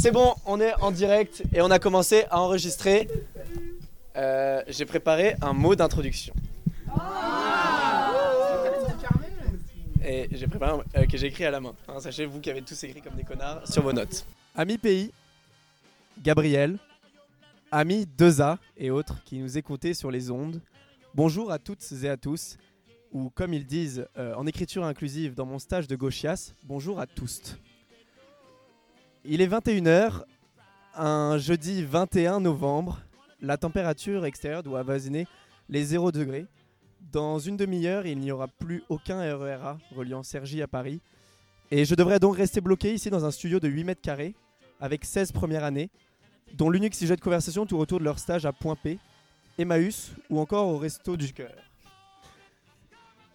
c'est bon, on est en direct et on a commencé à enregistrer. Euh, j'ai préparé un mot d'introduction. Et j'ai préparé euh, que j'ai écrit à la main. Hein, sachez vous qui avez tous écrit comme des connards sur vos notes. Ami pays, Gabriel, ami Deza et autres qui nous écoutaient sur les ondes. Bonjour à toutes et à tous, ou comme ils disent euh, en écriture inclusive dans mon stage de gauchias, bonjour à tous. Il est 21h, un jeudi 21 novembre. La température extérieure doit avoisiner les 0 degrés. Dans une demi-heure, il n'y aura plus aucun RERA reliant Cergy à Paris. Et je devrais donc rester bloqué ici dans un studio de 8 mètres carrés avec 16 premières années, dont l'unique sujet de conversation tourne autour de leur stage à Point P, Emmaüs ou encore au Resto du Cœur.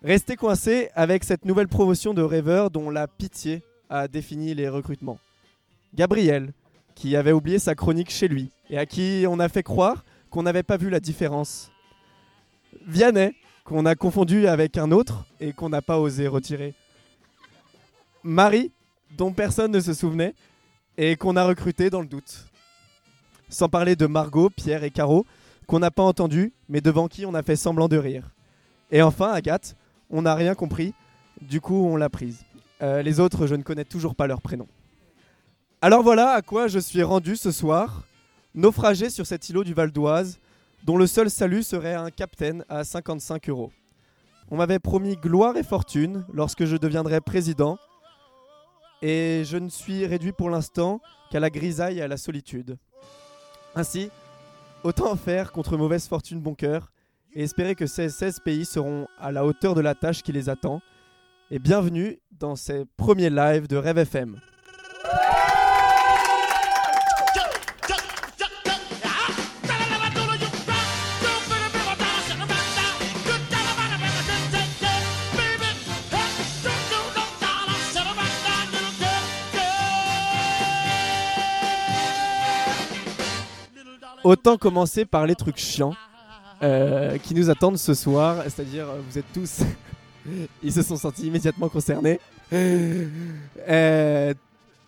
Restez coincé avec cette nouvelle promotion de rêveurs dont la pitié a défini les recrutements. Gabriel, qui avait oublié sa chronique chez lui et à qui on a fait croire qu'on n'avait pas vu la différence. Vianney, qu'on a confondu avec un autre et qu'on n'a pas osé retirer. Marie, dont personne ne se souvenait et qu'on a recruté dans le doute. Sans parler de Margot, Pierre et Caro, qu'on n'a pas entendu, mais devant qui on a fait semblant de rire. Et enfin, Agathe, on n'a rien compris, du coup on l'a prise. Euh, les autres, je ne connais toujours pas leur prénom. Alors voilà à quoi je suis rendu ce soir, naufragé sur cet îlot du Val d'Oise, dont le seul salut serait un capitaine à 55 euros. On m'avait promis gloire et fortune lorsque je deviendrais président, et je ne suis réduit pour l'instant qu'à la grisaille et à la solitude. Ainsi, autant faire contre mauvaise fortune bon cœur, et espérer que ces 16 pays seront à la hauteur de la tâche qui les attend. Et bienvenue dans ces premiers lives de Rêve FM. Autant commencer par les trucs chiants euh, qui nous attendent ce soir, c'est-à-dire euh, vous êtes tous, ils se sont sentis immédiatement concernés. Euh,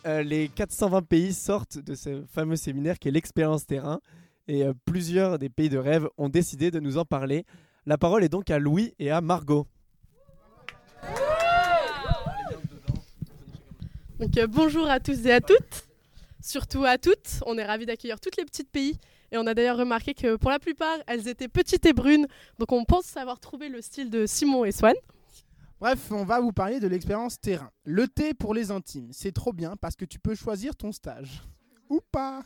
les 420 pays sortent de ce fameux séminaire qui est l'expérience terrain et plusieurs des pays de rêve ont décidé de nous en parler. La parole est donc à Louis et à Margot. Donc, bonjour à tous et à toutes, surtout à toutes. On est ravis d'accueillir tous les petits pays et on a d'ailleurs remarqué que pour la plupart, elles étaient petites et brunes. Donc on pense avoir trouvé le style de Simon et Swan. Bref, on va vous parler de l'expérience terrain. Le thé pour les intimes, c'est trop bien parce que tu peux choisir ton stage. Ou pas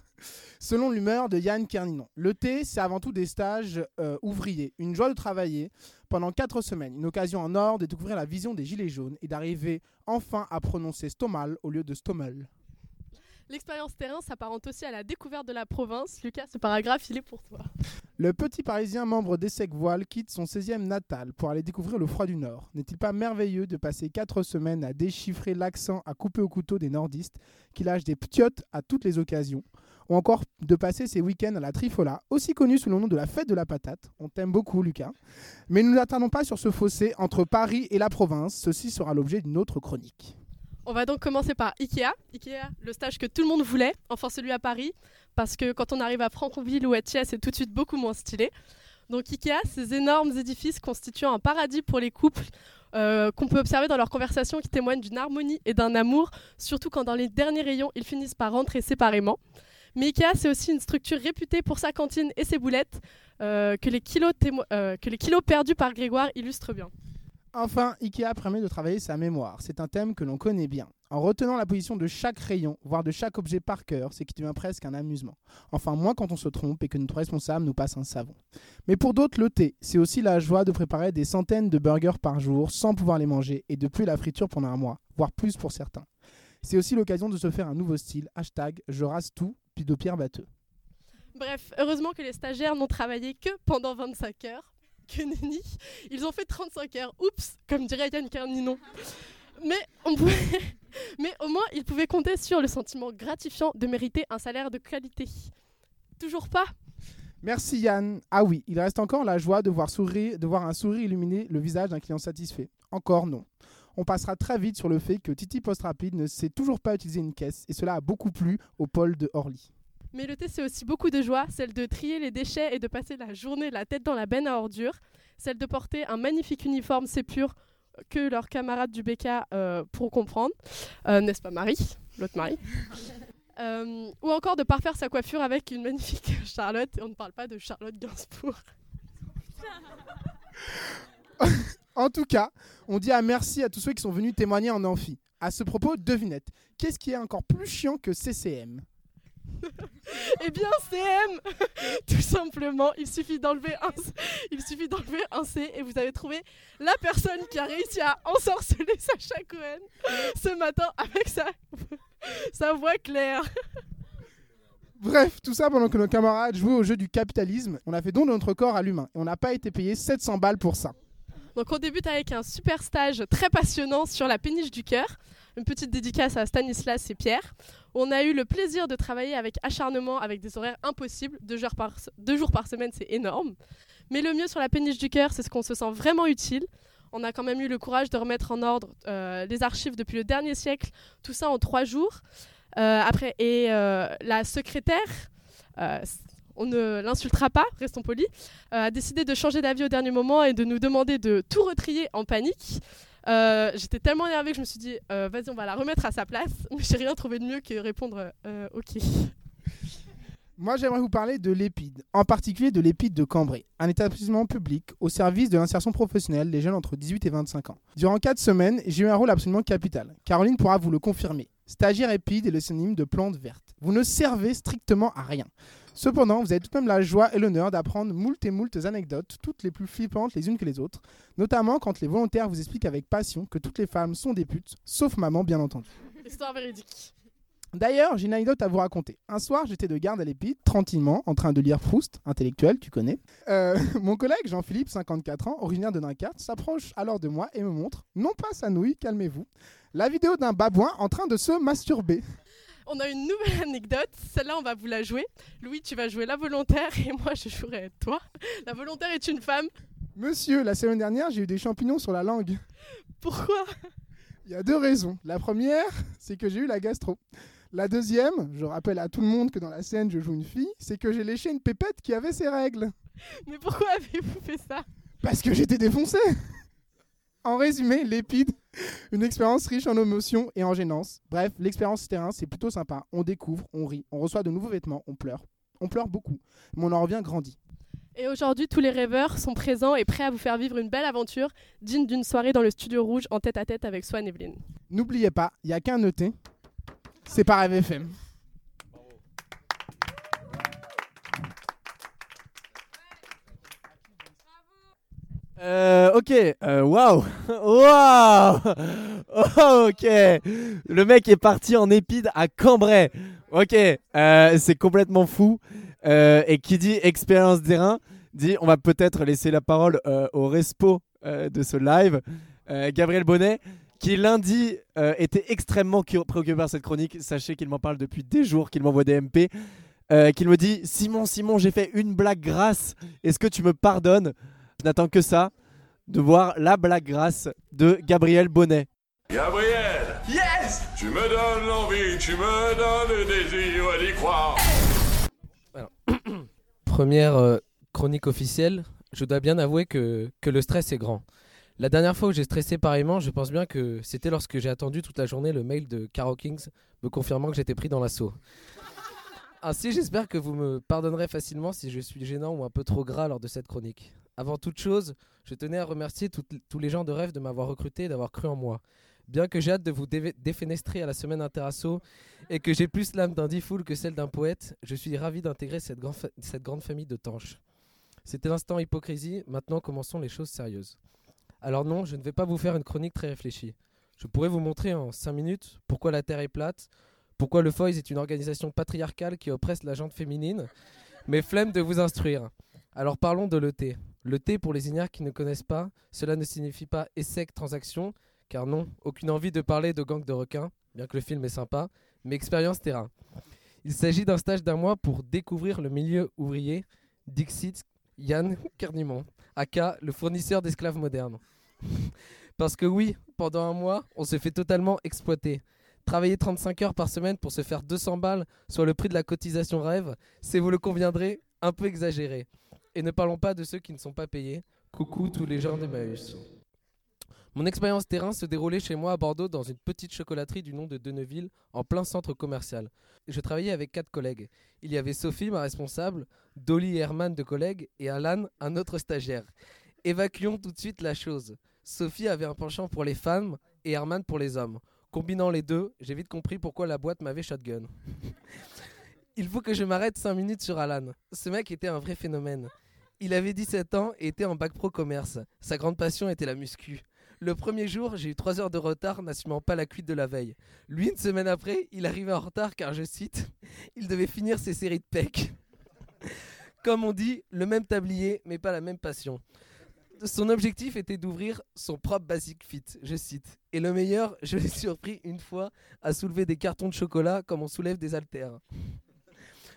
Selon l'humeur de Yann Kerninon. Le thé, c'est avant tout des stages euh, ouvriers. Une joie de travailler pendant 4 semaines. Une occasion en or de découvrir la vision des gilets jaunes et d'arriver enfin à prononcer stomal au lieu de stommel. L'expérience terrain s'apparente aussi à la découverte de la province. Lucas, ce paragraphe, il est pour toi. Le petit Parisien membre d'Essec Voile quitte son 16e natal pour aller découvrir le froid du Nord. N'est-il pas merveilleux de passer 4 semaines à déchiffrer l'accent à couper au couteau des nordistes qui lâchent des ptiotes à toutes les occasions? Ou encore de passer ses week-ends à la Trifola, aussi connue sous le nom de la fête de la patate? On t'aime beaucoup, Lucas. Mais nous n'attendons pas sur ce fossé entre Paris et la province. Ceci sera l'objet d'une autre chronique. On va donc commencer par Ikea. Ikea, le stage que tout le monde voulait, enfin celui à Paris, parce que quand on arrive à Franconville ou à Thiers, c'est tout de suite beaucoup moins stylé. Donc Ikea, ces énormes édifices constituant un paradis pour les couples euh, qu'on peut observer dans leurs conversations qui témoignent d'une harmonie et d'un amour, surtout quand dans les derniers rayons, ils finissent par rentrer séparément. Mais Ikea, c'est aussi une structure réputée pour sa cantine et ses boulettes, euh, que, kilos euh, que les kilos perdus par Grégoire illustrent bien. Enfin, Ikea permet de travailler sa mémoire. C'est un thème que l'on connaît bien. En retenant la position de chaque rayon, voire de chaque objet par cœur, c'est qui devient presque un amusement. Enfin, moins quand on se trompe et que notre responsable nous passe un savon. Mais pour d'autres, le thé, c'est aussi la joie de préparer des centaines de burgers par jour sans pouvoir les manger et depuis la friture pendant un mois, voire plus pour certains. C'est aussi l'occasion de se faire un nouveau style, hashtag je rase tout, puis de pierre batteux. Bref, heureusement que les stagiaires n'ont travaillé que pendant 25 heures que. Ils ont fait 35 heures. Oups, comme dirait Yann Carninon. Mais, on Mais au moins, ils pouvaient compter sur le sentiment gratifiant de mériter un salaire de qualité. Toujours pas Merci Yann. Ah oui, il reste encore la joie de voir, sourire, de voir un sourire illuminer le visage d'un client satisfait. Encore non. On passera très vite sur le fait que Titi Post Rapide ne sait toujours pas utiliser une caisse et cela a beaucoup plu au Paul de Orly. Mais le thé, c'est aussi beaucoup de joie, celle de trier les déchets et de passer la journée la tête dans la benne à ordures, celle de porter un magnifique uniforme pur que leurs camarades du BK euh, pourront comprendre, euh, n'est-ce pas Marie, l'autre Marie? Euh, Ou encore de parfaire sa coiffure avec une magnifique Charlotte, et on ne parle pas de Charlotte Gainsbourg. en tout cas, on dit à merci à tous ceux qui sont venus témoigner en amphi. À ce propos, devinette, qu'est-ce qui est encore plus chiant que CCM eh bien, CM Tout simplement, il suffit d'enlever un, il suffit d'enlever un C et vous avez trouvé la personne qui a réussi à ensorceler Sacha Cohen ce matin avec sa, sa voix claire. Bref, tout ça pendant que nos camarades jouaient au jeu du capitalisme, on a fait don de notre corps à l'humain et on n'a pas été payé 700 balles pour ça. Donc on débute avec un super stage très passionnant sur la péniche du cœur. Une petite dédicace à Stanislas et Pierre. On a eu le plaisir de travailler avec acharnement, avec des horaires impossibles. Deux jours par, deux jours par semaine, c'est énorme. Mais le mieux sur la péniche du cœur, c'est ce qu'on se sent vraiment utile. On a quand même eu le courage de remettre en ordre euh, les archives depuis le dernier siècle, tout ça en trois jours. Euh, après, et euh, la secrétaire, on ne l'insultera pas, restons polis, a décidé de changer d'avis au dernier moment et de nous demander de tout retrier en panique. Euh, j'étais tellement énervée que je me suis dit, euh, vas-y, on va la remettre à sa place. Mais j'ai rien trouvé de mieux que répondre, euh, ok. Moi, j'aimerais vous parler de l'EPID, en particulier de l'EPID de Cambrai, un établissement public au service de l'insertion professionnelle des jeunes entre 18 et 25 ans. Durant 4 semaines, j'ai eu un rôle absolument capital. Caroline pourra vous le confirmer. Stagiaire EPID est le synonyme de plante verte. Vous ne servez strictement à rien. Cependant, vous avez tout de même la joie et l'honneur d'apprendre moult et moult anecdotes, toutes les plus flippantes les unes que les autres, notamment quand les volontaires vous expliquent avec passion que toutes les femmes sont des putes, sauf maman bien entendu. Histoire véridique. D'ailleurs, j'ai une anecdote à vous raconter. Un soir, j'étais de garde à l'épide, tranquillement, en train de lire Proust, intellectuel, tu connais. Euh, mon collègue Jean-Philippe, 54 ans, originaire de Dunkerque, s'approche alors de moi et me montre, non pas sa nouille, calmez-vous, la vidéo d'un babouin en train de se masturber on a une nouvelle anecdote. Celle-là, on va vous la jouer. Louis, tu vas jouer la volontaire et moi, je jouerai toi. La volontaire est une femme. Monsieur, la semaine dernière, j'ai eu des champignons sur la langue. Pourquoi? Il y a deux raisons. La première, c'est que j'ai eu la gastro. La deuxième, je rappelle à tout le monde que dans la scène, je joue une fille, c'est que j'ai léché une pépette qui avait ses règles. Mais pourquoi avez-vous fait ça? Parce que j'étais défoncé en résumé, l'épide, une expérience riche en émotions et en gênance. Bref, l'expérience terrain, c'est plutôt sympa. On découvre, on rit, on reçoit de nouveaux vêtements, on pleure. On pleure beaucoup, mais on en revient grandi. Et aujourd'hui, tous les rêveurs sont présents et prêts à vous faire vivre une belle aventure digne d'une soirée dans le studio rouge en tête à tête avec Swan Evelyn. N'oubliez pas, il n'y a qu'un ET, c'est par FM. Euh, ok, euh, waouh, waouh, oh, ok. Le mec est parti en épide à Cambrai. Ok, euh, c'est complètement fou. Et qui dit expérience terrain dit on va peut-être laisser la parole au respo de ce live. Gabriel Bonnet, qui lundi était extrêmement préoccupé par cette chronique. Sachez qu'il m'en parle depuis des jours, qu'il m'envoie des MP, qu'il me dit Simon, Simon, j'ai fait une blague grasse. Est-ce que tu me pardonnes? Je n'attends que ça, de voir la blague grâce de Gabriel Bonnet. Gabriel Yes Tu me donnes l'envie, tu me donnes le désir d'y croire. Première euh, chronique officielle, je dois bien avouer que, que le stress est grand. La dernière fois où j'ai stressé pareillement, je pense bien que c'était lorsque j'ai attendu toute la journée le mail de Caro Kings me confirmant que j'étais pris dans l'assaut. Ainsi, j'espère que vous me pardonnerez facilement si je suis gênant ou un peu trop gras lors de cette chronique. Avant toute chose, je tenais à remercier tous les gens de rêve de m'avoir recruté et d'avoir cru en moi. Bien que j'ai hâte de vous défenestrer à la semaine Interasso et que j'ai plus l'âme d'un difool que celle d'un poète, je suis ravi d'intégrer cette, cette, grande famille de tanches. C'était l'instant hypocrisie, maintenant commençons les choses sérieuses. Alors non, je ne vais pas vous faire une chronique très réfléchie. Je pourrais vous montrer en 5 minutes pourquoi la Terre est plate, pourquoi le FOIS est une organisation patriarcale qui oppresse la gente féminine, mais flemme de vous instruire. Alors parlons de l'ET. Le T pour les ignares qui ne connaissent pas, cela ne signifie pas ESSEC transaction, car non, aucune envie de parler de gang de requins, bien que le film est sympa, mais expérience terrain. Il s'agit d'un stage d'un mois pour découvrir le milieu ouvrier, Dixit Yann Kernimont, aka le fournisseur d'esclaves modernes. Parce que oui, pendant un mois, on se fait totalement exploiter. Travailler 35 heures par semaine pour se faire 200 balles, soit le prix de la cotisation rêve, c'est, vous le conviendrez, un peu exagéré. Et ne parlons pas de ceux qui ne sont pas payés. Coucou tous les gens d'Emmaüs. Mon expérience terrain se déroulait chez moi à Bordeaux dans une petite chocolaterie du nom de Deneville, en plein centre commercial. Je travaillais avec quatre collègues. Il y avait Sophie, ma responsable, Dolly et Herman, deux collègues, et Alan, un autre stagiaire. Évacuons tout de suite la chose. Sophie avait un penchant pour les femmes et Herman pour les hommes. Combinant les deux, j'ai vite compris pourquoi la boîte m'avait shotgun. Il faut que je m'arrête 5 minutes sur Alan. Ce mec était un vrai phénomène. Il avait 17 ans et était en bac pro commerce. Sa grande passion était la muscu. Le premier jour, j'ai eu 3 heures de retard, n'assumant pas la cuite de la veille. Lui, une semaine après, il arrivait en retard car, je cite, il devait finir ses séries de pecs. Comme on dit, le même tablier, mais pas la même passion. Son objectif était d'ouvrir son propre Basic Fit, je cite. Et le meilleur, je l'ai surpris une fois à soulever des cartons de chocolat comme on soulève des haltères.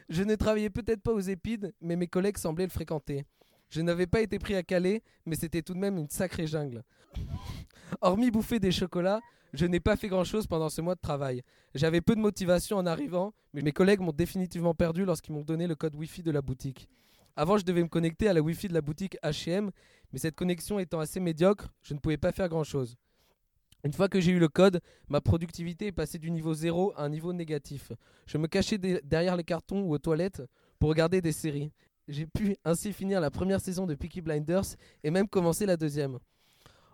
Je ne travaillais peut-être pas aux épides, mais mes collègues semblaient le fréquenter. Je n'avais pas été pris à Calais, mais c'était tout de même une sacrée jungle. Hormis bouffer des chocolats, je n'ai pas fait grand-chose pendant ce mois de travail. J'avais peu de motivation en arrivant, mais mes collègues m'ont définitivement perdu lorsqu'ils m'ont donné le code Wi-Fi de la boutique. Avant, je devais me connecter à la Wi-Fi de la boutique H&M, mais cette connexion étant assez médiocre, je ne pouvais pas faire grand-chose. Une fois que j'ai eu le code, ma productivité est passée du niveau 0 à un niveau négatif. Je me cachais derrière les cartons ou aux toilettes pour regarder des séries. J'ai pu ainsi finir la première saison de Peaky Blinders et même commencer la deuxième.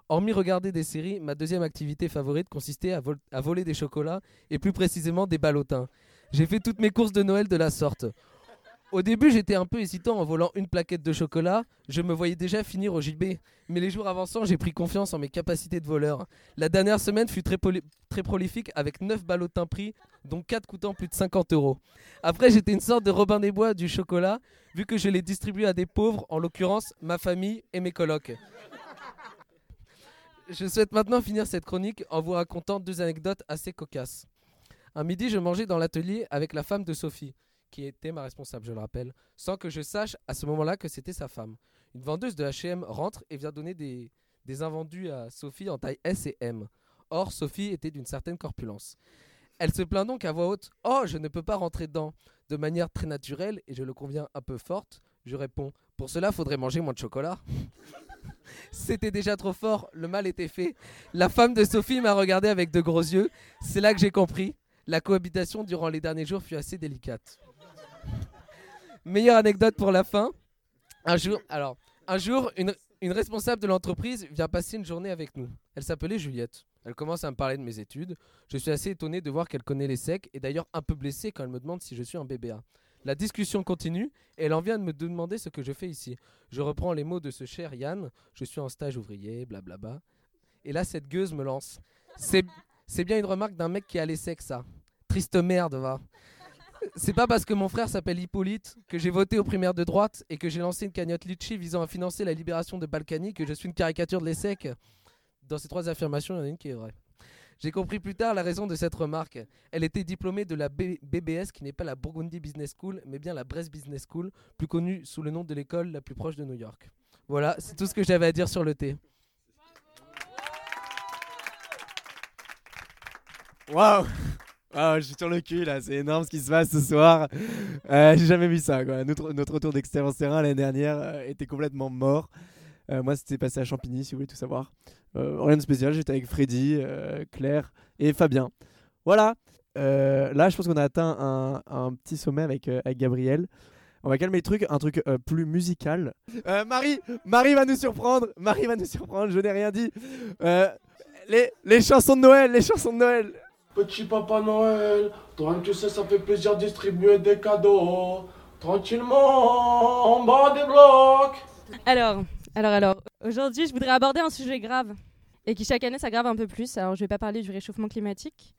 Hormis regarder des séries, ma deuxième activité favorite consistait à, voler des chocolats et plus précisément des ballotins. J'ai fait toutes mes courses de Noël de la sorte. Au début, j'étais un peu hésitant en volant une plaquette de chocolat. Je me voyais déjà finir au JB. Mais les jours avançant, j'ai pris confiance en mes capacités de voleur. La dernière semaine fut très, prolifique avec 9 ballotins pris, dont 4 coûtant plus de 50 euros. Après, j'étais une sorte de Robin des Bois du chocolat, vu que je l'ai distribué à des pauvres, en l'occurrence ma famille et mes colocs. Je souhaite maintenant finir cette chronique en vous racontant deux anecdotes assez cocasses. Un midi, je mangeais dans l'atelier avec la femme de Sophie qui était ma responsable, je le rappelle, sans que je sache à ce moment-là que c'était sa femme. Une vendeuse de H&M rentre et vient donner des, des invendus à Sophie en taille S et M. Or, Sophie était d'une certaine corpulence. Elle se plaint donc à voix haute Oh, je ne peux pas rentrer dedans. De manière très naturelle, et je le conviens un peu forte, je réponds Pour cela, faudrait manger moins de chocolat. C'était déjà trop fort, le mal était fait. La femme de Sophie m'a regardé avec de gros yeux. C'est là que j'ai compris. La cohabitation durant les derniers jours fut assez délicate. Meilleure anecdote pour la fin. Un jour, alors, un jour, une, responsable de l'entreprise vient passer une journée avec nous. Elle s'appelait Juliette. Elle commence à me parler de mes études. Je suis assez étonné de voir qu'elle connaît les secs et d'ailleurs un peu blessé quand elle me demande si je suis un BBA. La discussion continue et elle en vient de me demander ce que je fais ici. Je reprends les mots de ce cher Yann. Je suis en stage ouvrier, blablabla. Et là, cette gueuse me lance. C'est bien une remarque d'un mec qui a les secs, ça. Triste merde, va. C'est pas parce que mon frère s'appelle Hippolyte, que j'ai voté aux primaires de droite et que j'ai lancé une cagnotte Litchi visant à financer la libération de Balkany que je suis une caricature de l'ESSEC. Dans ces trois affirmations, il y en a une qui est vraie. J'ai compris plus tard la raison de cette remarque. Elle était diplômée de la BBS, qui n'est pas la Burgundy Business School, mais bien la Brest Business School, plus connue sous le nom de l'école la plus proche de New York. Voilà, c'est tout ce que j'avais à dire sur le thé. Waouh ah, je suis sur le cul là, c'est énorme ce qui se passe ce soir. Euh, j'ai jamais vu ça. Quoi. Notre, retour d'expérience terrain l'année dernière euh, était complètement mort. Euh, moi, c'était passé à Champigny, si vous voulez tout savoir. rien de spécial, j'étais avec Freddy, Claire et Fabien. Voilà. là, je pense qu'on a atteint un, un, petit sommet avec, avec Gabriel. On va calmer le truc, un truc plus musical. Marie, Marie va nous surprendre. Marie va nous surprendre. Je n'ai rien dit. les, les chansons de Noël, les chansons de Noël. Petit papa Noël, toi tu sais, ça fait plaisir de distribuer des cadeaux. Tranquillement, en bas des blocs. Alors, alors, alors, aujourd'hui, je voudrais aborder un sujet grave et qui chaque année s'aggrave un peu plus. Alors, je vais pas parler du réchauffement climatique,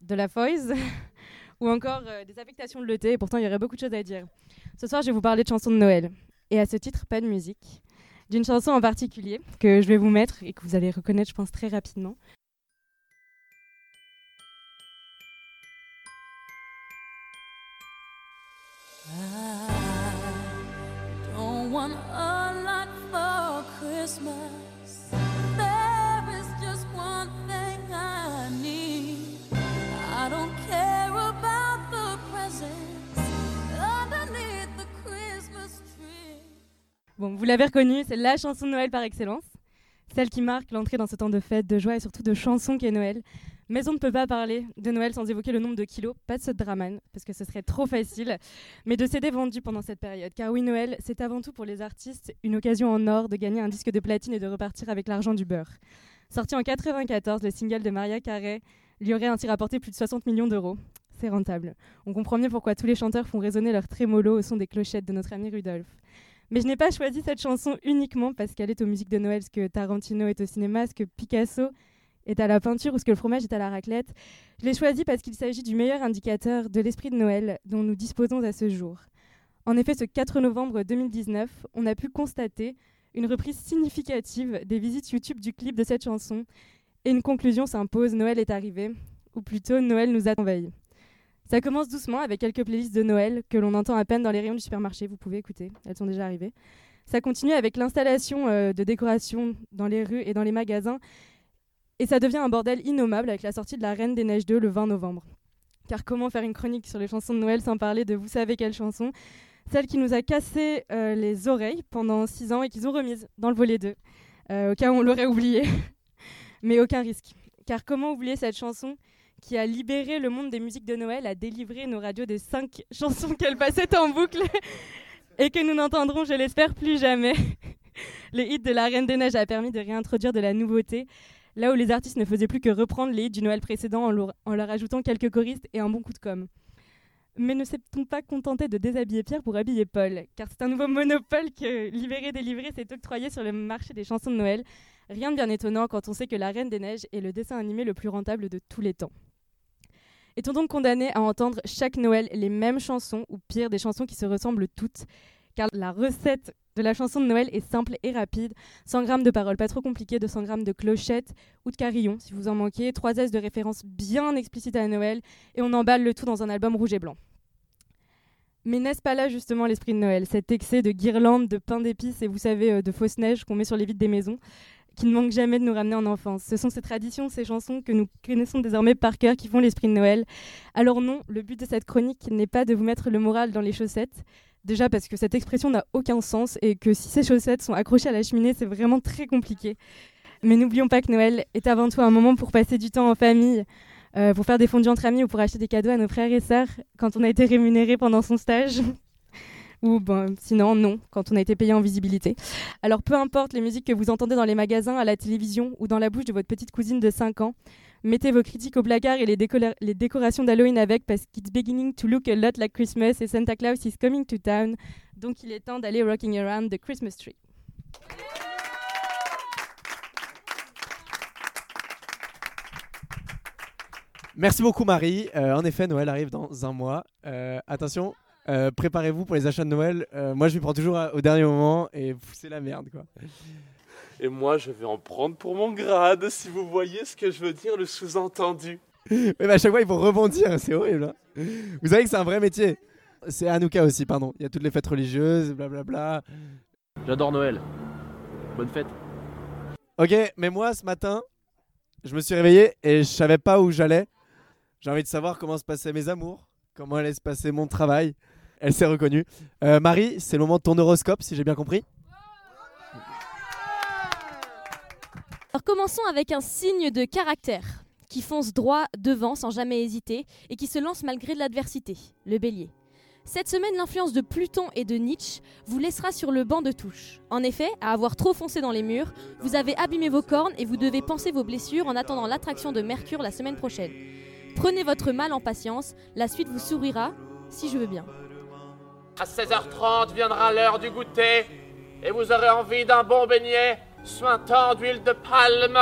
de la foise ou encore euh, des affectations de l'été. Et pourtant, il y aurait beaucoup de choses à dire. Ce soir, je vais vous parler de chansons de Noël. Et à ce titre, pas de musique. D'une chanson en particulier que je vais vous mettre et que vous allez reconnaître, je pense, très rapidement. Christmas. Bon, vous l'avez reconnu, c'est la chanson de Noël par excellence. Celle qui marque l'entrée dans ce temps de fête, de joie et surtout de chansons qu'est Noël. Mais on ne peut pas parler de Noël sans évoquer le nombre de kilos, pas de ce draman, parce que ce serait trop facile, mais de CD vendus pendant cette période. Car oui, Noël, c'est avant tout pour les artistes une occasion en or de gagner un disque de platine et de repartir avec l'argent du beurre. Sorti en 94, le single de Maria Carey lui aurait ainsi rapporté plus de 60 millions d'euros. C'est rentable. On comprend mieux pourquoi tous les chanteurs font résonner leur trémolo au son des clochettes de notre ami Rudolph. Mais je n'ai pas choisi cette chanson uniquement parce qu'elle est aux musiques de Noël, ce que Tarantino est au cinéma, ce que Picasso est à la peinture ou ce que le fromage est à la raclette. Je l'ai choisi parce qu'il s'agit du meilleur indicateur de l'esprit de Noël dont nous disposons à ce jour. En effet, ce 4 novembre 2019, on a pu constater une reprise significative des visites YouTube du clip de cette chanson et une conclusion s'impose, Noël est arrivé, ou plutôt Noël nous a envahis. Ça commence doucement avec quelques playlists de Noël que l'on entend à peine dans les rayons du supermarché. Vous pouvez écouter, elles sont déjà arrivées. Ça continue avec l'installation euh, de décorations dans les rues et dans les magasins. Et ça devient un bordel innommable avec la sortie de La Reine des Neiges 2 le 20 novembre. Car comment faire une chronique sur les chansons de Noël sans parler de vous savez quelle chanson? Celle qui nous a cassé euh, les oreilles pendant 6 ans et qu'ils ont remise dans le volet 2, euh, au cas où on l'aurait oublié. Mais aucun risque. Car comment oublier cette chanson qui a libéré le monde des musiques de Noël, a délivré nos radios des cinq chansons qu'elle passait en boucle et que nous n'entendrons, je l'espère, plus jamais. le hit de La Reine des Neiges a permis de réintroduire de la nouveauté, là où les artistes ne faisaient plus que reprendre les hits du Noël précédent en leur, en leur ajoutant quelques choristes et un bon coup de com'. Mais ne s'est-on pas contenté de déshabiller Pierre pour habiller Paul? Car c'est un nouveau monopole que Libéré Délivré s'est octroyé sur le marché des chansons de Noël. Rien de bien étonnant quand on sait que La Reine des Neiges est le dessin animé le plus rentable de tous les temps. Est-on donc condamné à entendre chaque Noël les mêmes chansons, ou pire, des chansons qui se ressemblent toutes. Car la recette de la chanson de Noël est simple et rapide. 100 grammes de paroles pas trop compliquées, 200 grammes de clochettes ou de carillons si vous en manquez, 3 S de références bien explicites à Noël, et on emballe le tout dans un album rouge et blanc. Mais n'est-ce pas là justement l'esprit de Noël, cet excès de guirlandes, de pain d'épices et vous savez, euh, de fausses neiges qu'on met sur les vitres des maisons? Qui ne manquent jamais de nous ramener en enfance. Ce sont ces traditions, ces chansons que nous connaissons désormais par cœur qui font l'esprit de Noël. Alors non, le but de cette chronique n'est pas de vous mettre le moral dans les chaussettes. Déjà parce que cette expression n'a aucun sens et que si ces chaussettes sont accrochées à la cheminée, c'est vraiment très compliqué. Mais n'oublions pas que Noël est avant tout un moment pour passer du temps en famille, euh, pour faire des fondus entre amis ou pour acheter des cadeaux à nos frères et sœurs quand on a été rémunéré pendant son stage ou bon, sinon non, quand on a été payé en visibilité. Alors peu importe les musiques que vous entendez dans les magasins, à la télévision ou dans la bouche de votre petite cousine de 5 ans, mettez vos critiques au placard et les, les décorations d'Halloween avec parce qu'it's beginning to look a lot like Christmas et Santa Claus is coming to town. Donc il est temps d'aller rocking around the Christmas tree. Merci beaucoup Marie. Euh, en effet, Noël arrive dans un mois. Euh, attention, euh, préparez-vous pour les achats de Noël. Euh, moi, je lui prends toujours à- au dernier moment et c'est la merde, quoi. Et moi, je vais en prendre pour mon grade, si vous voyez ce que je veux dire, le sous-entendu. Mais bah, à chaque fois, il faut rebondir, c'est horrible. hein. Vous savez que c'est un vrai métier. C'est Hanouka aussi, pardon. Il y a toutes les fêtes religieuses, blablabla. J'adore Noël. Bonne fête. Ok, mais moi, ce matin, je me suis réveillé et je savais pas où j'allais. J'ai envie de savoir comment se passaient mes amours, comment allait se passer mon travail. Elle s'est reconnue. Euh, Marie, c'est le moment de ton horoscope, si j'ai bien compris. Alors commençons avec un signe de caractère qui fonce droit devant sans jamais hésiter et qui se lance malgré de l'adversité, le bélier. Cette semaine, l'influence de Pluton et de Nietzsche vous laissera sur le banc de touche. En effet, à avoir trop foncé dans les murs, vous avez abîmé vos cornes et vous devez penser vos blessures en attendant l'attraction de Mercure la semaine prochaine. Prenez votre mal en patience, la suite vous sourira, si je veux bien. À 16h30 viendra l'heure du goûter, et vous aurez envie d'un bon beignet, suintant d'huile de palme.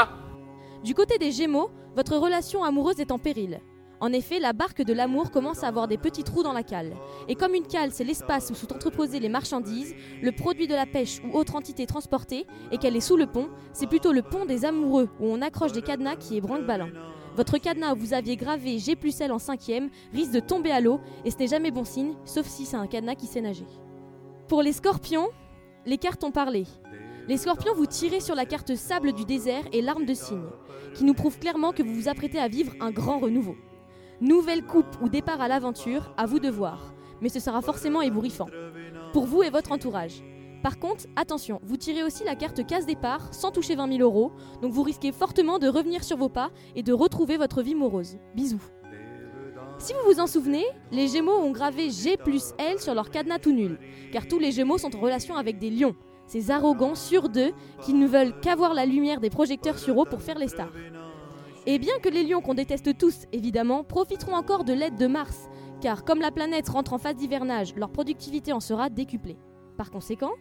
Du côté des Gémeaux, votre relation amoureuse est en péril. En effet, la barque de l'amour commence à avoir des petits trous dans la cale. Et comme une cale, c'est l'espace où sont entreposées les marchandises, le produit de la pêche ou autre entité transportée, et qu'elle est sous le pont, c'est plutôt le pont des amoureux où on accroche des cadenas qui est branque-ballant. Votre cadenas où vous aviez gravé G plus L en cinquième risque de tomber à l'eau, et ce n'est jamais bon signe, sauf si c'est un cadenas qui sait nager. Pour les scorpions, les cartes ont parlé. Les scorpions, vous tirez sur la carte sable du désert et l'arme de cygne, qui nous prouve clairement que vous vous apprêtez à vivre un grand renouveau. Nouvelle coupe ou départ à l'aventure, à vous de voir, mais ce sera forcément ébouriffant. Pour vous et votre entourage. Par contre, attention, vous tirez aussi la carte casse départ sans toucher 20 000 euros, donc vous risquez fortement de revenir sur vos pas et de retrouver votre vie morose. Bisous. Si vous vous en souvenez, les Gémeaux ont gravé G plus L sur leur cadenas tout nul, car tous les Gémeaux sont en relation avec des lions, ces arrogants sur deux qui ne veulent qu'avoir la lumière des projecteurs sur eux pour faire les stars. Et bien que les lions qu'on déteste tous, évidemment, profiteront encore de l'aide de Mars, car comme la planète rentre en phase d'hivernage, leur productivité en sera décuplée. Par conséquent,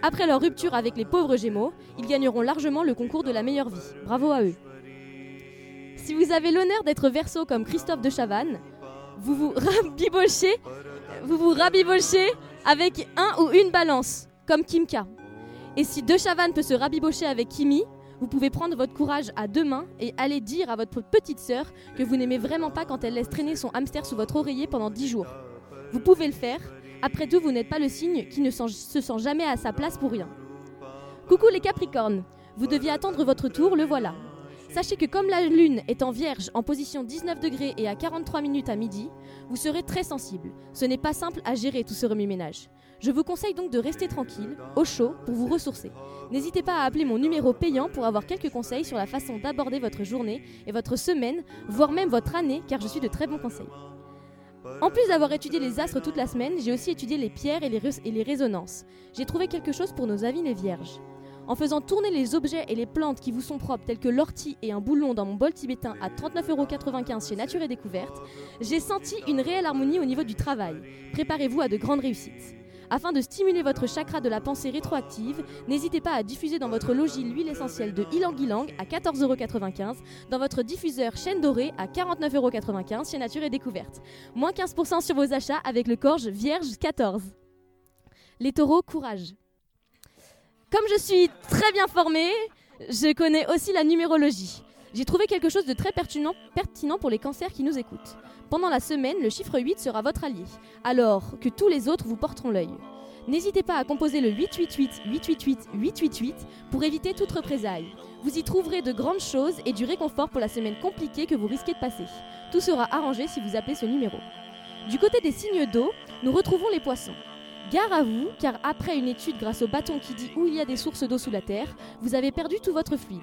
après leur rupture avec les pauvres Gémeaux, ils gagneront largement le concours de la meilleure vie. Bravo à eux. Si vous avez l'honneur d'être Verseau comme Christophe de Chavannes, vous vous rabibochez, vous vous rabibochez avec un ou une balance, comme Kimka. Et si De Chavannes peut se rabibocher avec Kimi, vous pouvez prendre votre courage à deux mains et aller dire à votre petite sœur que vous n'aimez vraiment pas quand elle laisse traîner son hamster sous votre oreiller pendant dix jours. Vous pouvez le faire. Après tout, vous n'êtes pas le signe qui ne se sent jamais à sa place pour rien. Coucou les Capricornes. Vous deviez attendre votre tour, le voilà. Sachez que comme la Lune est en Vierge en position 19 degrés et à 43 minutes à midi, vous serez très sensible. Ce n'est pas simple à gérer tout ce remue-ménage. Je vous conseille donc de rester tranquille, au chaud, pour vous ressourcer. N'hésitez pas à appeler mon numéro payant pour avoir quelques conseils sur la façon d'aborder votre journée et votre semaine, voire même votre année, car je suis de très bons conseils. En plus d'avoir étudié les astres toute la semaine, j'ai aussi étudié les pierres et les, et résonances. J'ai trouvé quelque chose pour nos avis les vierges. En faisant tourner les objets et les plantes qui vous sont propres, tels que l'ortie et un boulon dans mon bol tibétain à 39,95€ chez Nature et Découverte, j'ai senti une réelle harmonie au niveau du travail. Préparez-vous à de grandes réussites. Afin de stimuler votre chakra de la pensée rétroactive, n'hésitez pas à diffuser dans votre logis l'huile essentielle de Ilang Ilang à 14,95€, dans votre diffuseur chaîne dorée à 49,95€ chez Nature et Découverte. Moins 15% sur vos achats avec le corge Vierge 14. Les taureaux, courage. Comme je suis très bien formée, je connais aussi la numérologie. J'ai trouvé quelque chose de très pertinent, pour les cancers qui nous écoutent. Pendant la semaine, le chiffre 8 sera votre allié, alors que tous les autres vous porteront l'œil. N'hésitez pas à composer le 888 888 888 pour éviter toute représaille. Vous y trouverez de grandes choses et du réconfort pour la semaine compliquée que vous risquez de passer. Tout sera arrangé si vous appelez ce numéro. Du côté des signes d'eau, nous retrouvons les poissons. Gare à vous, car après une étude grâce au bâton qui dit où il y a des sources d'eau sous la terre, vous avez perdu tout votre fluide.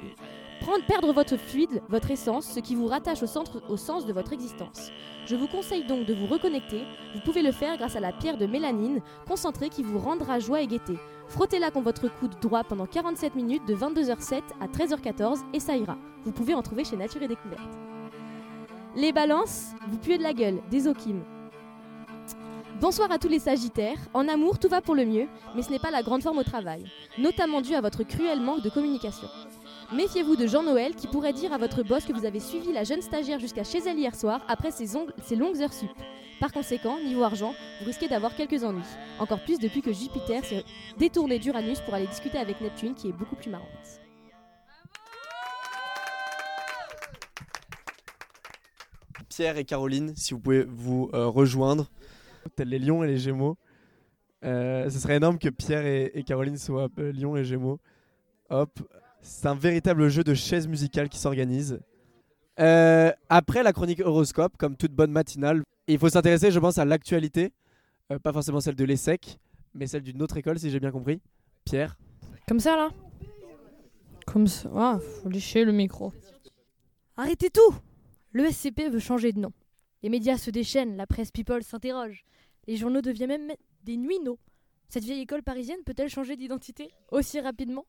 Prendre, perdre votre fluide, votre essence, ce qui vous rattache au, centre, au sens de votre existence. Je vous conseille donc de vous reconnecter. Vous pouvez le faire grâce à la pierre de mélanine concentrée qui vous rendra joie et gaieté. Frottez-la contre votre coude droit pendant 47 minutes de 22h07 à 13h14 et ça ira. Vous pouvez en trouver chez Nature et Découverte. Les balances, vous puez de la gueule, des okims. Bonsoir à tous les Sagittaires. En amour, tout va pour le mieux, mais ce n'est pas la grande forme au travail, notamment dû à votre cruel manque de communication. Méfiez-vous de Jean-Noël qui pourrait dire à votre boss que vous avez suivi la jeune stagiaire jusqu'à chez elle hier soir après ses, ses longues heures sup. Par conséquent, niveau argent, vous risquez d'avoir quelques ennuis. Encore plus depuis que Jupiter s'est détourné d'Uranus pour aller discuter avec Neptune qui est beaucoup plus marrante. Pierre et Caroline, si vous pouvez vous euh, rejoindre, tels les lions et les gémeaux. Euh, ce serait énorme que Pierre et, et Caroline soient euh, lions et gémeaux. Hop, c'est un véritable jeu de chaises musicales qui s'organise. Euh, après la chronique horoscope, comme toute bonne matinale, il faut s'intéresser, je pense, à l'actualité. Euh, pas forcément celle de l'ESSEC, mais celle d'une autre école, si j'ai bien compris. Pierre Comme ça, là? Comme ça. Ah, faut lécher le micro. Arrêtez tout Le SCP veut changer de nom. Les médias se déchaînent, la presse people s'interroge. Les journaux deviennent même des nuinos. Cette vieille école parisienne peut-elle changer d'identité aussi rapidement?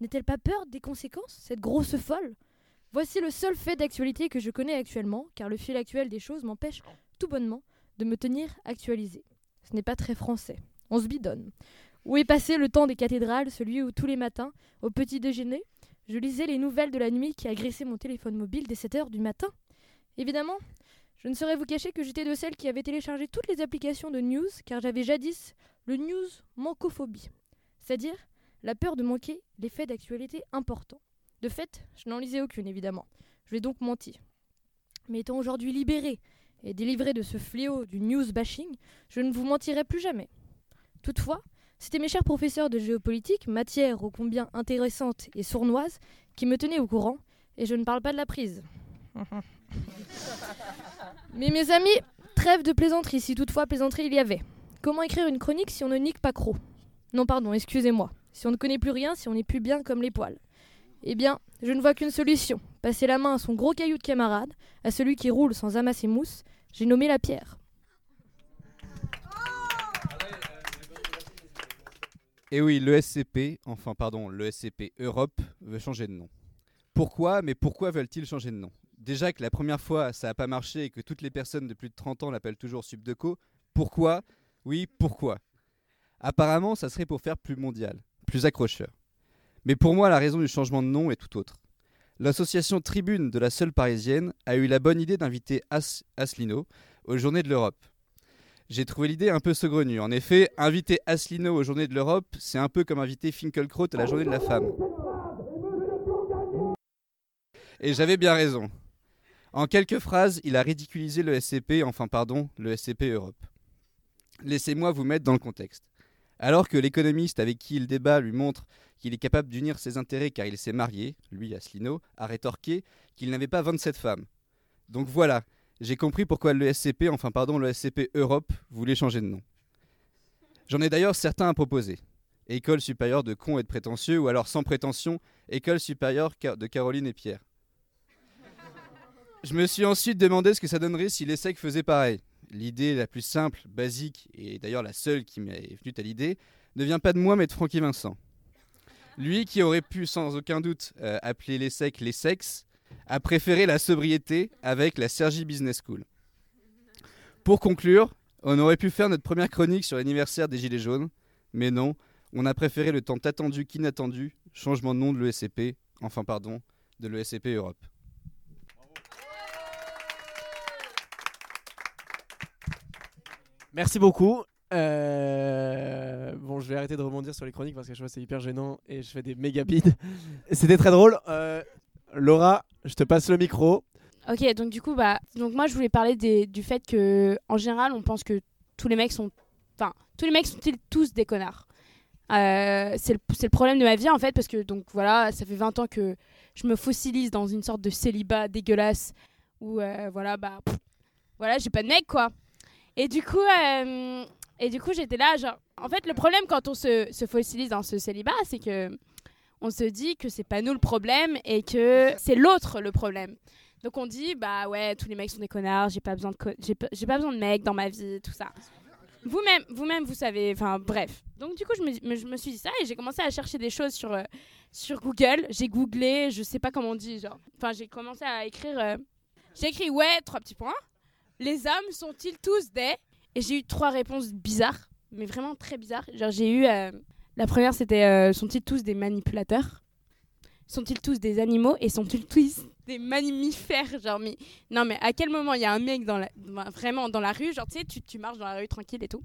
N'est-elle pas peur des conséquences, cette grosse folle? Voici le seul fait d'actualité que je connais actuellement, car le fil actuel des choses m'empêche tout bonnement de me tenir actualisé. Ce n'est pas très français. On se bidonne. Où est passé le temps des cathédrales, celui où tous les matins, au petit déjeuner, je lisais les nouvelles de la nuit qui agressaient mon téléphone mobile dès 7 heures du matin? Évidemment, je ne saurais vous cacher que j'étais de celles qui avaient téléchargé toutes les applications de news, car j'avais jadis le news mancophobie, c'est-à-dire la peur de manquer les faits d'actualité importants. De fait, je n'en lisais aucune, évidemment. Je vais donc menti. Mais étant aujourd'hui libéré et délivré de ce fléau du news bashing, je ne vous mentirai plus jamais. Toutefois, c'était mes chers professeurs de géopolitique, matière ô combien intéressante et sournoise, qui me tenaient au courant, et je ne parle pas de la prise. Mais mes amis, trêve de plaisanterie, si toutefois plaisanterie il y avait. Comment écrire une chronique si on ne nique pas Croc Non, pardon, excusez-moi. Si on ne connaît plus rien, si on n'est plus bien comme les poils. Eh bien, je ne vois qu'une solution. Passer la main à son gros caillou de camarade, à celui qui roule sans amasser mousse, j'ai nommé la pierre. Et oui, le SCP, enfin pardon, le SCP Europe veut changer de nom. Pourquoi Mais pourquoi veulent-ils changer de nom? Déjà que la première fois ça n'a pas marché et que toutes les personnes de plus de 30 ans l'appellent toujours Subdeco, pourquoi? Oui, pourquoi? Apparemment, ça serait pour faire plus mondial, plus accrocheur. Mais pour moi, la raison du changement de nom est tout autre. L'association Tribune de la Seule Parisienne a eu la bonne idée d'inviter As aux Journées de l'Europe. J'ai trouvé l'idée un peu saugrenue. En effet, inviter Asselineau aux Journées de l'Europe, c'est un peu comme inviter Finkelkraut à la Journée de la Femme. Et j'avais bien raison. En quelques phrases, il a ridiculisé le SCP, enfin pardon, le SCP Europe. Laissez-moi vous mettre dans le contexte. Alors que l'économiste avec qui il débat lui montre qu'il est capable d'unir ses intérêts car il s'est marié, lui, Asselineau, a rétorqué qu'il n'avait pas 27 femmes. Donc voilà, j'ai compris pourquoi le SCP, enfin pardon, le SCP Europe voulait changer de nom. J'en ai d'ailleurs certains à proposer. École supérieure de cons et de prétentieux, ou alors sans prétention, École supérieure de Caroline et Pierre. Je me suis ensuite demandé ce que ça donnerait si l'ESSEC faisait pareil. L'idée la plus simple, basique, et d'ailleurs la seule qui m'est venue à l'idée, ne vient pas de moi mais de Francky Vincent. Lui qui aurait pu sans aucun doute euh, appeler l'ESSEC les sexes, a préféré la sobriété avec la Sergi Business School. Pour conclure, on aurait pu faire notre première chronique sur l'anniversaire des Gilets jaunes, mais non, on a préféré le tant attendu qu'inattendu changement de nom de l'ESCP, enfin pardon, de l'ESCP Europe. Merci beaucoup. Euh, Bon, je vais arrêter de rebondir sur les chroniques parce que je vois c'est hyper gênant et je fais des méga bides. C'était très drôle. Euh, Laura, je te passe le micro. Ok, donc du coup, bah, donc moi je voulais parler des- du fait que, en général, on pense que tous les mecs sont, enfin, tous les mecs sont-ils tous des connards? Euh, C'est le, c'est le problème de ma vie en fait, parce que donc voilà, ça fait 20 ans que je me fossilise dans une sorte de célibat dégueulasse où euh, voilà, bah, pff, voilà, j'ai pas de mec quoi. Et du coup, euh, et du coup, j'étais là, genre, en fait, le problème quand on se, se fossilise dans ce célibat, c'est que on se dit que c'est pas nous le problème et que c'est l'autre le problème. Donc on dit bah ouais tous les mecs sont des connards, j'ai pas besoin de j'ai pas, besoin de mecs dans ma vie, tout ça. Vous-même vous-même vous savez enfin bref. Donc du coup je me, me- je me suis dit ça et j'ai commencé à chercher des choses sur euh, sur Google, j'ai googlé, je sais pas comment on dit genre. Enfin j'ai commencé à écrire euh, j'ai écrit ouais trois petits points. Les hommes sont-ils tous des? Et j'ai eu trois réponses bizarres, mais vraiment très bizarres. Genre j'ai eu euh, la première c'était euh, sont-ils tous des manipulateurs? Sont-ils tous des animaux? Et sont-ils tous des mammifères? Genre mais non mais à quel moment il y a un mec dans la vraiment dans la rue? Genre tu sais tu, tu marches dans la rue tranquille et tout.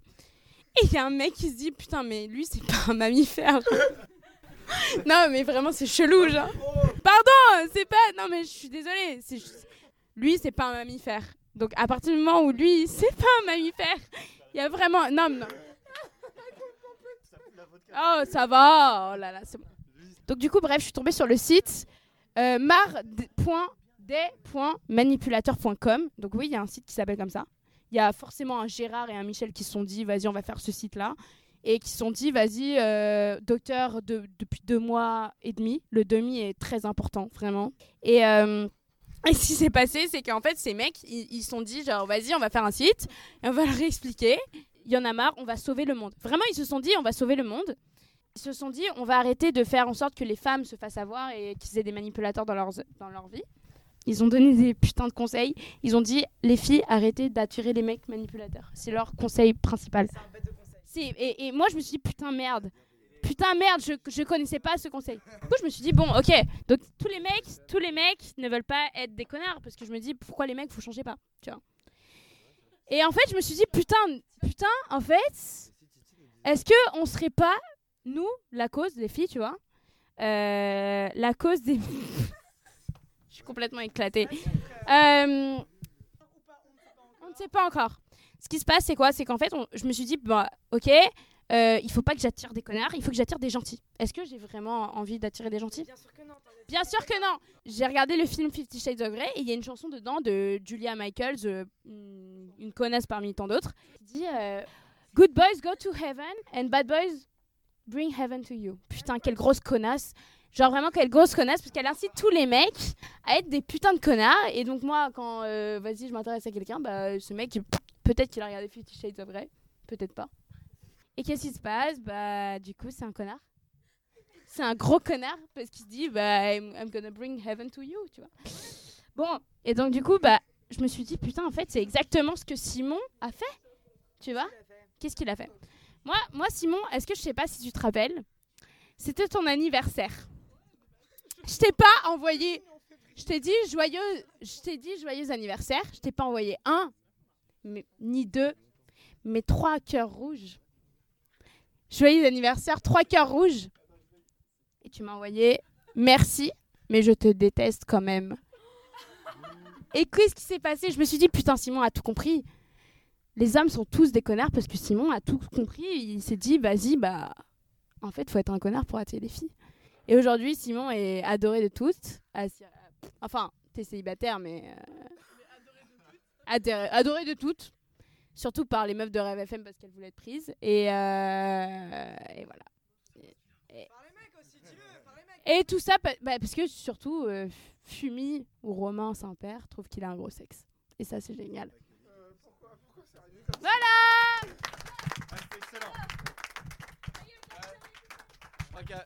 Et il y a un mec qui se dit putain mais lui c'est pas un mammifère. Non mais vraiment c'est chelou genre. Pardon c'est pas non mais je suis désolée c'est lui c'est pas un mammifère donc à partir du moment où lui c'est pas un mammifère il y a vraiment non non oh ça va oh là là c'est bon donc du coup, bref, je suis tombée sur le site euh, mar.des.manipulateur.com. Donc oui, il y a un site qui s'appelle comme ça. Il y a forcément un Gérard et un Michel qui se sont dit, vas-y, on va faire ce site-là. Et qui se sont dit, vas-y, euh, docteur, de- depuis deux mois et demi. Le demi est très important, vraiment. Et, euh, et ce qui s'est passé, c'est qu'en fait, ces mecs, ils se sont dit, genre, vas-y, on va faire un site. Et on va leur expliquer. Il y en a marre, on va sauver le monde. Vraiment, ils se sont dit, on va sauver le monde. Ils se sont dit, on va arrêter de faire en sorte que les femmes se fassent avoir et qu'ils aient des manipulateurs dans, leurs, dans leur vie. Ils ont donné des putains de conseils. Ils ont dit, les filles, arrêtez d'attirer les mecs manipulateurs. C'est leur conseil principal. Si, et, et moi, je me suis dit, putain, merde. Putain, merde, je, je connaissais pas ce conseil. Du coup, je me suis dit, bon, ok, donc tous les mecs, tous les mecs ne veulent pas être des connards parce que je me dis, pourquoi les mecs, vous changez pas, tu vois. Et en fait, je me suis dit, putain, putain, en fait, est-ce que on serait pas nous, la cause des filles, tu vois, euh, la cause des. Je suis complètement éclatée. Euh, On ne sait pas encore. Ce qui se passe, c'est quoi? C'est qu'en fait, on- je me suis dit, bah, ok, euh, il faut pas que j'attire des connards, il faut que j'attire des gentils. Est-ce que j'ai vraiment envie d'attirer des gentils Bien sûr que non. Bien sûr que non. J'ai regardé le film Fifty Shades of Grey et il y a une chanson dedans de Julia Michaels, euh, une connasse parmi tant d'autres, qui dit euh, Good boys go to heaven and bad boys bring heaven to you. Putain, quelle grosse connasse. Genre vraiment quelle grosse connasse parce qu'elle incite tous les mecs à être des putains de connards. Et donc moi, quand vas-y, je m'intéresse à quelqu'un, bah ce mec, peut-être qu'il a regardé Fifty Shades of Grey, peut-être pas. Et qu'est-ce qui se passe? Bah du coup, c'est un connard. C'est un gros connard parce qu'il se dit bah I'm, I'm gonna bring heaven to you, tu vois. Bon, et donc du coup, bah je me suis dit putain en fait c'est exactement ce que Simon a fait, tu vois Qu'est-ce qu'il a fait? Moi, moi, Simon, est-ce que je sais pas si tu te rappelles C'était ton anniversaire. Je t'ai pas envoyé. Je t'ai dit joyeux. Je t'ai dit joyeux anniversaire. Je t'ai pas envoyé un, mais, ni deux, mais trois cœurs rouges. Joyeux anniversaire, trois cœurs rouges. Et tu m'as envoyé merci, mais je te déteste quand même. Et qu'est-ce qui s'est passé? Je me suis dit putain, Simon a tout compris les hommes sont tous des connards parce que Simon a tout compris. Il s'est dit, vas-y, bah, en fait, faut être un connard pour attirer les filles. Et aujourd'hui, Simon est adoré de tous. Enfin, t'es célibataire, mais. Euh, adoré, de toutes. Surtout par les meufs de Rêve FM parce qu'elles voulaient être prises. Et, euh, et voilà. Et, tout ça, bah, parce que surtout, euh, Fumi ou Romain Saint-Père trouve qu'il a un gros sexe. Et ça, c'est génial. Voilà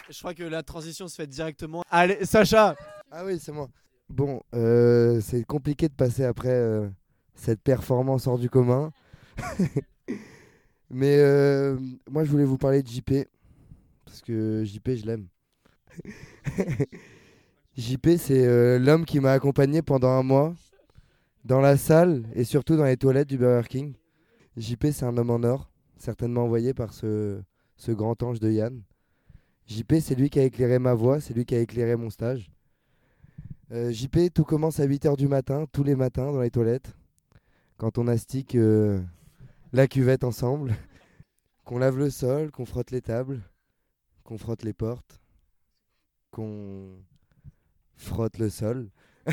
Je crois que la transition se fait directement. Allez, Sacha Ah oui, c'est moi. Bon, euh, c'est compliqué de passer après euh, cette performance hors du commun. Mais euh, moi, je voulais vous parler de JP. Parce que JP, je l'aime. JP, c'est l'homme qui m'a accompagné pendant un mois dans la salle et surtout dans les toilettes du Burger King. JP, c'est un homme en or, certainement envoyé par ce, ce grand ange de Yann. JP, c'est lui qui a éclairé ma voix, c'est lui qui a éclairé mon stage. Euh, JP, tout commence à 8h du matin, tous les matins dans les toilettes, quand on astique euh, la cuvette ensemble, qu'on lave le sol, qu'on frotte les tables, qu'on frotte les portes, qu'on frotte le sol.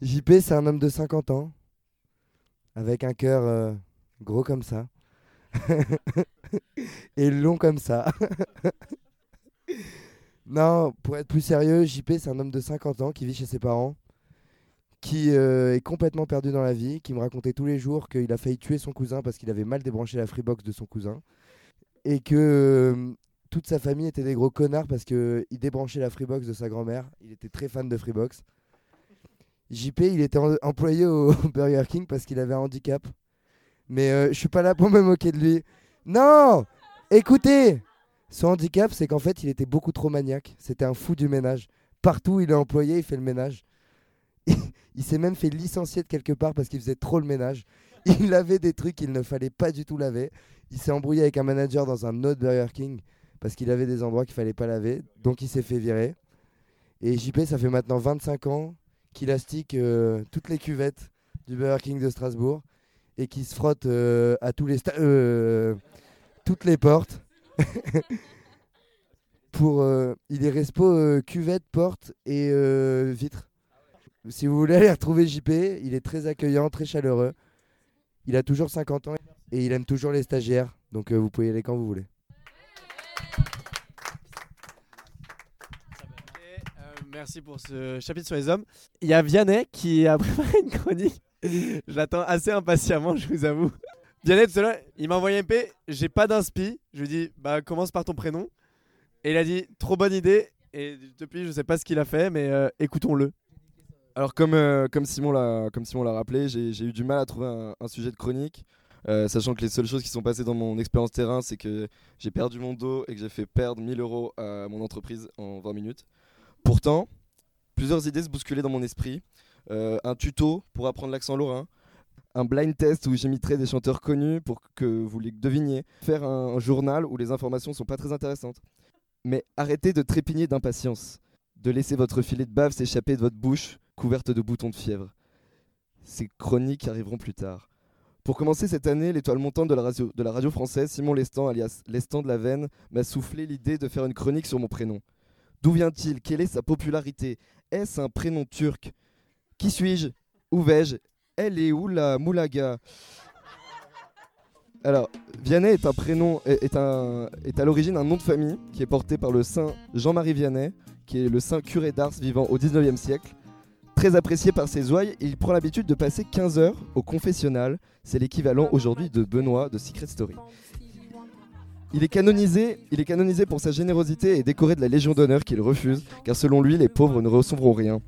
JP, c'est un homme de 50 ans, avec un cœur euh, gros comme ça, et long comme ça. non, pour être plus sérieux, JP, c'est un homme de 50 ans qui vit chez ses parents, qui euh, est complètement perdu dans la vie, qui me racontait tous les jours qu'il a failli tuer son cousin parce qu'il avait mal débranché la Freebox de son cousin, et que euh, toute sa famille était des gros connards parce qu'il débranchait la Freebox de sa grand-mère. Il était très fan de Freebox. JP, il était employé au Burger King parce qu'il avait un handicap. Mais euh, je suis pas là pour me moquer de lui. Non Écoutez Son handicap, c'est qu'en fait, il était beaucoup trop maniaque. C'était un fou du ménage. Partout où il est employé, il fait le ménage. il s'est même fait licencier de quelque part parce qu'il faisait trop le ménage. Il avait des trucs qu'il ne fallait pas du tout laver. Il s'est embrouillé avec un manager dans un autre Burger King parce qu'il avait des endroits qu'il fallait pas laver. Donc il s'est fait virer. Et JP, ça fait maintenant 25 ans qu'il astique euh, toutes les cuvettes du Burger King de Strasbourg et qui se frotte euh, à tous les euh, toutes les portes. Pour, il est respo cuvette, porte et vitre. Si vous voulez aller retrouver JP, il est très accueillant, très chaleureux. Il a toujours 50 ans et il aime toujours les stagiaires. Donc vous pouvez y aller quand vous voulez. Merci pour ce chapitre sur les hommes. Il y a Vianney qui a préparé une chronique. Je l'attends assez impatiemment, je vous avoue. Vianney, tout il m'a envoyé un MP. J'ai pas d'inspi. Je lui dis, bah commence par ton prénom. Et il a dit, trop bonne idée. Et depuis, je sais pas ce qu'il a fait, mais euh, écoutons-le. Alors comme, euh, comme Simon l'a rappelé, j'ai eu du mal à trouver un, sujet de chronique, euh, sachant que les seules choses qui sont passées dans mon expérience terrain, c'est que j'ai perdu mon dos et que j'ai fait perdre 1000 euros à mon entreprise en 20 minutes. Pourtant, plusieurs idées se bousculaient dans mon esprit. Euh, un tuto pour apprendre l'accent lorrain, un blind test où j'imiterais des chanteurs connus pour que vous les deviniez, faire un, journal où les informations sont pas très intéressantes. Mais arrêtez de trépigner d'impatience, de laisser votre filet de bave s'échapper de votre bouche couverte de boutons de fièvre. Ces chroniques arriveront plus tard. Pour commencer cette année, l'étoile montante de la, radio, de la radio française, Simon Lestan, alias Lestan de la Veine, m'a soufflé l'idée de faire une chronique sur mon prénom. D'où vient-il? Quelle est sa popularité? Est-ce un prénom turc? Qui suis-je? Où vais-je? Elle est où la moulaga? Alors, Vianney est un prénom, est, à l'origine un nom de famille qui est porté par le saint Jean-Marie Vianney, qui est le saint curé d'Ars vivant au 19e siècle. Très apprécié par ses ouailles, il prend l'habitude de passer 15 heures au confessionnal. C'est l'équivalent aujourd'hui de Benoît de Secret Story. Il est, canonisé, il est canonisé pour sa générosité et décoré de la Légion d'honneur qu'il refuse, car selon lui, les pauvres ne recevront rien.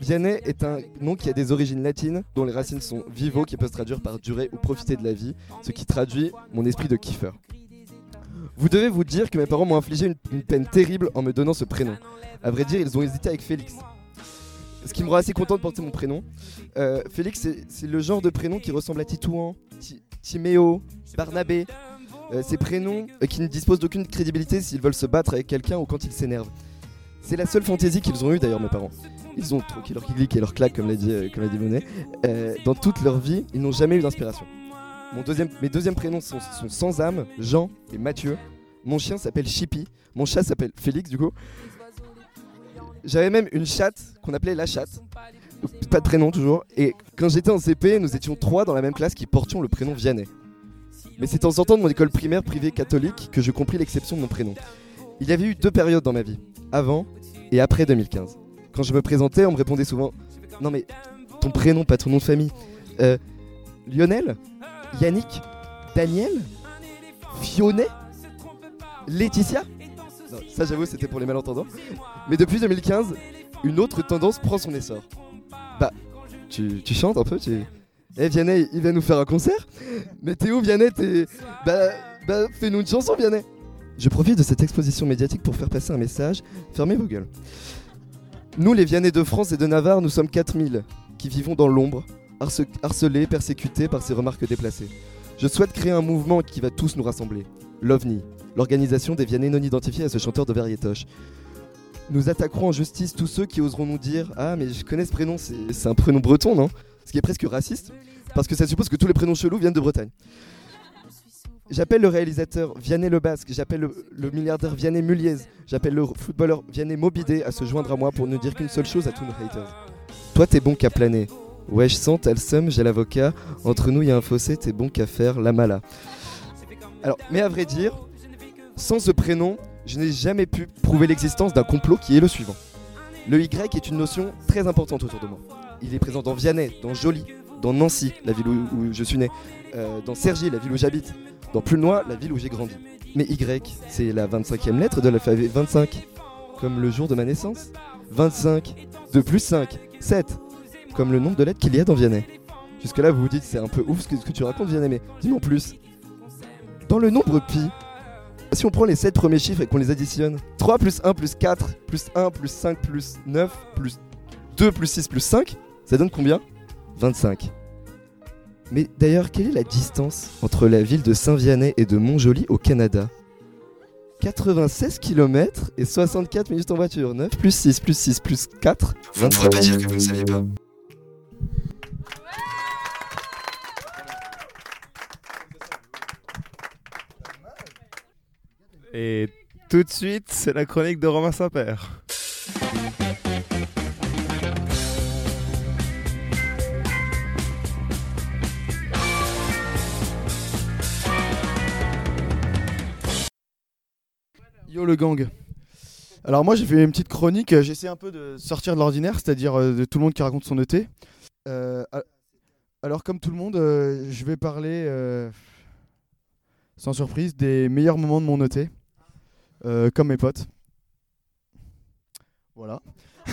Vianney est un nom qui a des origines latines, dont les racines sont vivo, qui peut se traduire par durer ou profiter de la vie, ce qui traduit mon esprit de kiffer. Vous devez vous dire que mes parents m'ont infligé une, peine terrible en me donnant ce prénom. À vrai dire, ils ont hésité avec Félix. Ce qui me rend assez content de porter mon prénom. Euh, Félix, c'est- le genre de prénom qui ressemble à Titouan, Ti- Timéo, Barnabé. Euh, ces prénoms euh, qui ne disposent d'aucune crédibilité s'ils veulent se battre avec quelqu'un ou quand ils s'énervent. C'est la seule fantaisie qu'ils ont eue d'ailleurs, mes parents. Ils ont troqué leur clic et leur claque, comme l'a dit, dit Monet. Dans toute leur vie, ils n'ont jamais eu d'inspiration. Deuxième, mes deuxièmes prénoms sont, sont sans âme, Jean et Mathieu. Mon chien s'appelle Chippy. Mon chat s'appelle Félix, du coup. J'avais même une chatte qu'on appelait la chatte. Pas de prénom toujours. Et quand j'étais en CP, nous étions trois dans la même classe qui portions le prénom Vianney. Mais c'est en sortant de mon école primaire privée catholique que je compris l'exception de mon prénom. Il y avait eu deux périodes dans ma vie, avant et après 2015. Quand je me présentais, on me répondait souvent Non mais ton prénom, pas ton nom de famille. Euh, Lionel Yannick Daniel Fionnet Laetitia? Ça j'avoue c'était pour les malentendants. Mais depuis 2015, une autre tendance prend son essor. Bah, tu, chantes un peu tu... Eh Vianney, il va nous faire un concert Mais Théo, Vianney, t'es... Bah, bah fais-nous une chanson Vianney Je profite de cette exposition médiatique pour faire passer un message. Fermez vos gueules. Nous, les Vianney de France et de Navarre, nous sommes 4000 qui vivons dans l'ombre, harce- harcelés, persécutés par ces remarques déplacées. Je souhaite créer un mouvement qui va tous nous rassembler. L'OVNI, l'organisation des Vianney non identifiés à ce chanteur de variétoche. Nous attaquerons en justice tous ceux qui oseront nous dire Ah, mais je connais ce prénom, c'est un prénom breton, non? Ce qui est presque raciste, parce que ça suppose que tous les prénoms chelous viennent de Bretagne. J'appelle le réalisateur Vianney Le Basque, j'appelle le, milliardaire Vianney Muliez, j'appelle le footballeur Vianney Mobidé à se joindre à moi pour ne dire qu'une seule chose à tous nos haters. Toi, t'es bon qu'à planer. Ouais, je sens, t'as le seum, j'ai l'avocat. Entre nous, il y a un fossé, t'es bon qu'à faire la mala. Alors, mais à vrai dire, sans ce prénom, je n'ai jamais pu prouver l'existence d'un complot qui est le suivant. Le Y est une notion très importante autour de moi. Il est présent dans Vianney, dans Joly, dans Nancy, la ville où, je suis né, euh, dans Cergy, la ville où j'habite, dans Pulnoy, la ville où j'ai grandi. Mais Y, c'est la 25e lettre de l'alphabet 25, comme le jour de ma naissance. 25, 2 plus 5, 7, comme le nombre de lettres qu'il y a dans Vianney. Jusque-là, vous vous dites, c'est un peu ouf ce que, ce que tu racontes, Vianney, mais dis-moi en plus. Dans le nombre pi, si on prend les 7 premiers chiffres et qu'on les additionne, 3 plus 1 plus 4 plus 1 plus 5 plus 9 plus 2 plus 6 plus 5, ça donne combien? 25. Mais d'ailleurs, quelle est la distance entre la ville de Saint-Vianney et de Montjoly au Canada? 96 km et 64 minutes en voiture. 9 plus 6 plus 6 plus 4. Vous ne pourrez pas dire que vous ne saviez pas. Et tout de suite, c'est la chronique de Romain Saint-Père. Yo le gang. Alors moi j'ai fait une petite chronique, j'essaie un peu de sortir de l'ordinaire, c'est-à-dire euh, de tout le monde qui raconte son ET. Euh, alors comme tout le monde, euh, je vais parler, euh, sans surprise, des meilleurs moments de mon ET, euh, comme mes potes. Voilà.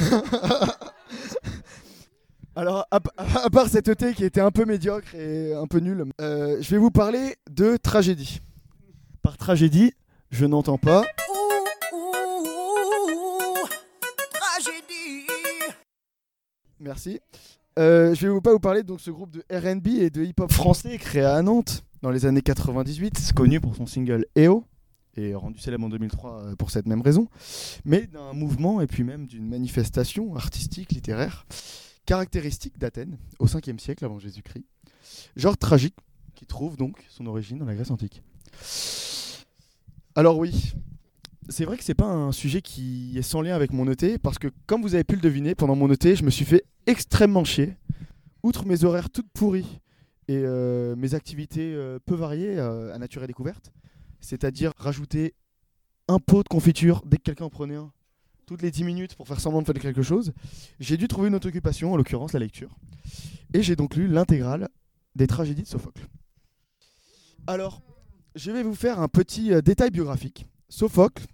Alors, à, pa- à part cet ET qui était un peu médiocre et un peu nul, euh, je vais vous parler de tragédie. Par tragédie, je n'entends pas. Merci. Euh, je vais vous pas vous parler de ce groupe de R&B et de hip-hop français créé à Nantes dans les années 98, C'est connu pour son single EO et rendu célèbre en 2003 euh, pour cette même raison, mais d'un mouvement et puis même d'une manifestation artistique, littéraire, caractéristique d'Athènes au 5e siècle avant Jésus-Christ, genre tragique qui trouve donc son origine dans la Grèce antique. Alors oui, c'est vrai que c'est pas un sujet qui est sans lien avec mon ET parce que comme vous avez pu le deviner pendant mon ET, je me suis fait extrêmement chier. Outre mes horaires toutes pourries Et euh, mes activités euh, peu variées à nature et découverte, c'est-à-dire rajouter un pot de confiture dès que quelqu'un en prenait un, toutes les 10 minutes pour faire semblant de faire quelque chose, j'ai dû trouver une autre occupation, en l'occurrence la lecture. Et j'ai donc lu l'intégrale des tragédies de Sophocle. Alors, je vais vous faire un petit euh, détail biographique. Sophocle,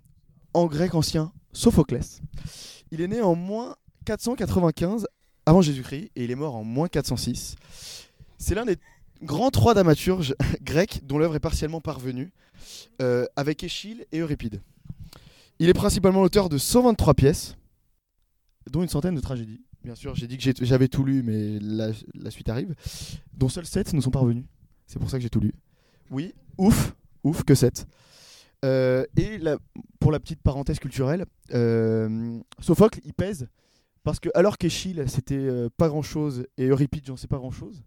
en grec ancien, Sophoclès. Il est né en moins 495 avant Jésus-Christ et il est mort en moins 406. C'est l'un des grands trois dramaturges grecs dont l'œuvre est partiellement parvenue, euh, avec Échille et Euripide. Il est principalement l'auteur de 123 pièces, dont une centaine de tragédies. Bien sûr, j'ai dit que j'avais tout lu, mais la, suite arrive. Dont seuls 7 nous sont parvenus. C'est pour ça que j'ai tout lu. Oui, ouf, ouf que 7. Euh, et pour la petite parenthèse culturelle, euh, Sophocle, il pèse parce que alors qu'Échille, c'était pas grand chose et Euripide, j'en sais pas grand chose.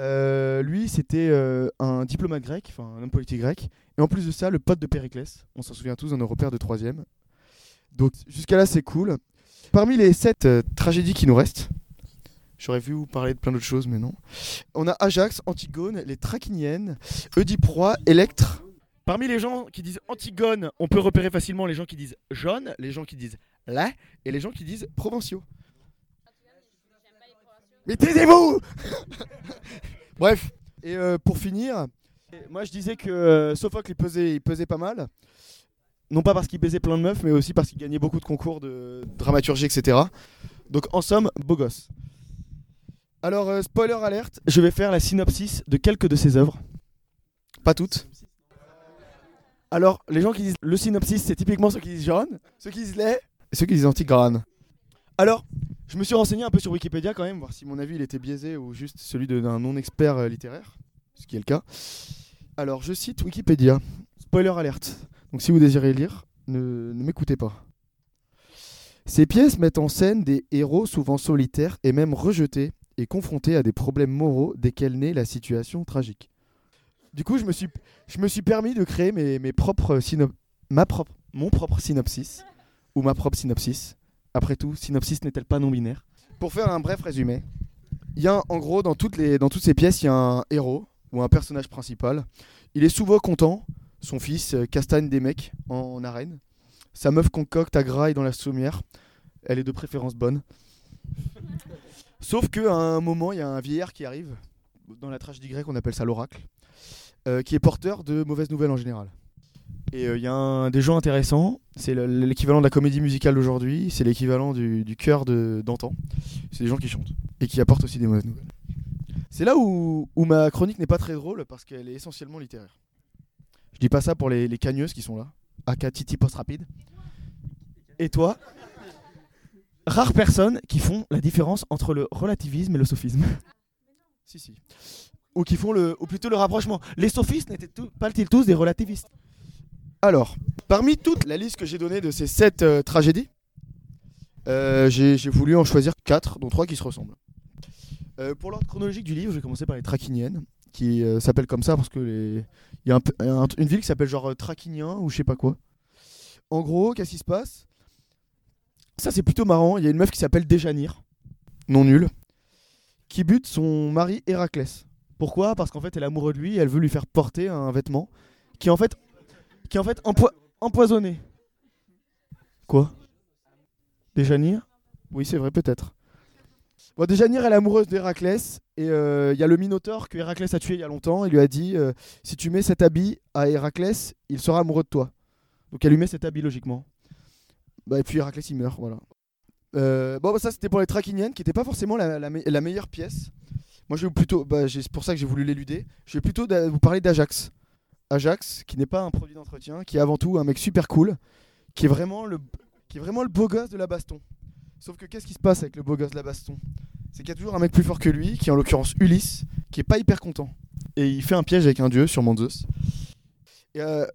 Euh, lui, c'était euh, un diplomate grec, enfin un homme politique grec, et en plus de ça, le pote de Périclès. On s'en souvient tous, un repère de troisième. Donc jusqu'à là, c'est cool. Parmi les sept euh, tragédies qui nous restent, j'aurais vu vous parler de plein d'autres choses, mais non. On a Ajax, Antigone, les Trachiniennes, Oedipe-Roi, Électre. Parmi les gens qui disent Antigone, on peut repérer facilement les gens qui disent jaune, les gens qui disent la et les gens qui disent provinciaux. Mais taisez-vous Bref, et euh, pour finir, moi je disais que euh, Sophocle il pesait, il pesait pas mal. Non pas parce qu'il baisait plein de meufs, mais aussi parce qu'il gagnait beaucoup de concours de dramaturgie, etc. Donc en somme, beau gosse. Alors, euh, spoiler alerte, je vais faire la synopsis de quelques de ses œuvres. Pas toutes. Alors, les gens qui disent le synopsis, c'est typiquement ceux qui disent jaune, ceux qui disent et ceux qui disent antigrane. Alors, je me suis renseigné un peu sur Wikipédia quand même, voir si mon avis était biaisé ou juste celui d'un non-expert euh, littéraire, ce qui est le cas. Alors, je cite Wikipédia. Spoiler alerte. Donc, si vous désirez lire, ne, m'écoutez pas. Ces pièces mettent en scène des héros souvent solitaires et même rejetés et confrontés à des problèmes moraux desquels naît la situation tragique. Du coup, je me suis, je me suis permis de créer mes, propres syno- ma mon propre synopsis, ou ma propre synopsis. Après tout, synopsis n'est-elle pas non-binaire? Pour faire un bref résumé, il y a en gros dans toutes, les, dans toutes ces pièces, il y a un héros ou un personnage principal. Il est souvent content, son fils euh, castagne des mecs en, arène. Sa meuf concocte à graille dans la sommière. Elle est de préférence bonne. Sauf qu'à un moment, il y a un vieillard qui arrive. Dans la tragédie grecque, on appelle ça l'oracle. euh, qui est porteur de mauvaises nouvelles en général. Et euh, il y a un, des gens intéressants. C'est le- l'équivalent de la comédie musicale d'aujourd'hui. C'est l'équivalent du, du chœur de- d'antan. C'est des gens qui chantent. Et qui apportent aussi des mauvaises nouvelles. C'est là où, ma chronique n'est pas très drôle parce qu'elle est essentiellement littéraire. Je dis pas ça pour les, cagneuses qui sont là. Aka Titi Post Rapide. Et toi? Rares personnes qui font la différence entre le relativisme et le sophisme. si, si. Ou qui font le, ou plutôt le rapprochement. Les sophistes n'étaient pas-ils tous des relativistes? Alors, parmi toute la liste que j'ai donnée de ces sept euh, tragédies, euh, j'ai voulu en choisir quatre, dont trois qui se ressemblent. Euh, pour l'ordre chronologique du livre, je vais commencer par les Trachiniennes, qui s'appellent comme ça parce que les... y a une ville qui s'appelle genre Traquinien ou je sais pas quoi. En gros, qu'est-ce qui se passe? Ça, c'est plutôt marrant. Il y a une meuf qui s'appelle Déjanire, non nulle, qui bute son mari Héraclès. Pourquoi? Parce qu'en fait, elle est amoureuse de lui et elle veut lui faire porter un vêtement qui en fait, qui est en fait empoi- empoisonné. Quoi? Déjanire Oui, c'est vrai, peut-être. Bon, Déjanire, elle est amoureuse d'Héraclès et euh, il y a le Minotaure que Héraclès a tué il y a longtemps. Il lui a dit euh, si tu mets cet habit à Héraclès, il sera amoureux de toi. Donc elle lui met cet habit logiquement. Bah, et puis Héraclès il meurt, voilà. Euh, bon, bah, ça c'était pour les Trachiniennes qui n'étaient pas forcément la, la me- la meilleure pièce. Moi je vais plutôt, bah, c'est pour ça que j'ai voulu l'éluder. Je vais plutôt vous parler d'Ajax. Ajax, qui n'est pas un produit d'entretien, qui est avant tout un mec super cool, qui est vraiment le, qui est vraiment le beau gosse de la baston. Sauf que qu'est-ce qui se passe avec le beau gosse de la baston? C'est qu'il y a toujours un mec plus fort que lui, qui est en l'occurrence Ulysse, qui est pas hyper content. Et il fait un piège avec un dieu, sûrement Zeus.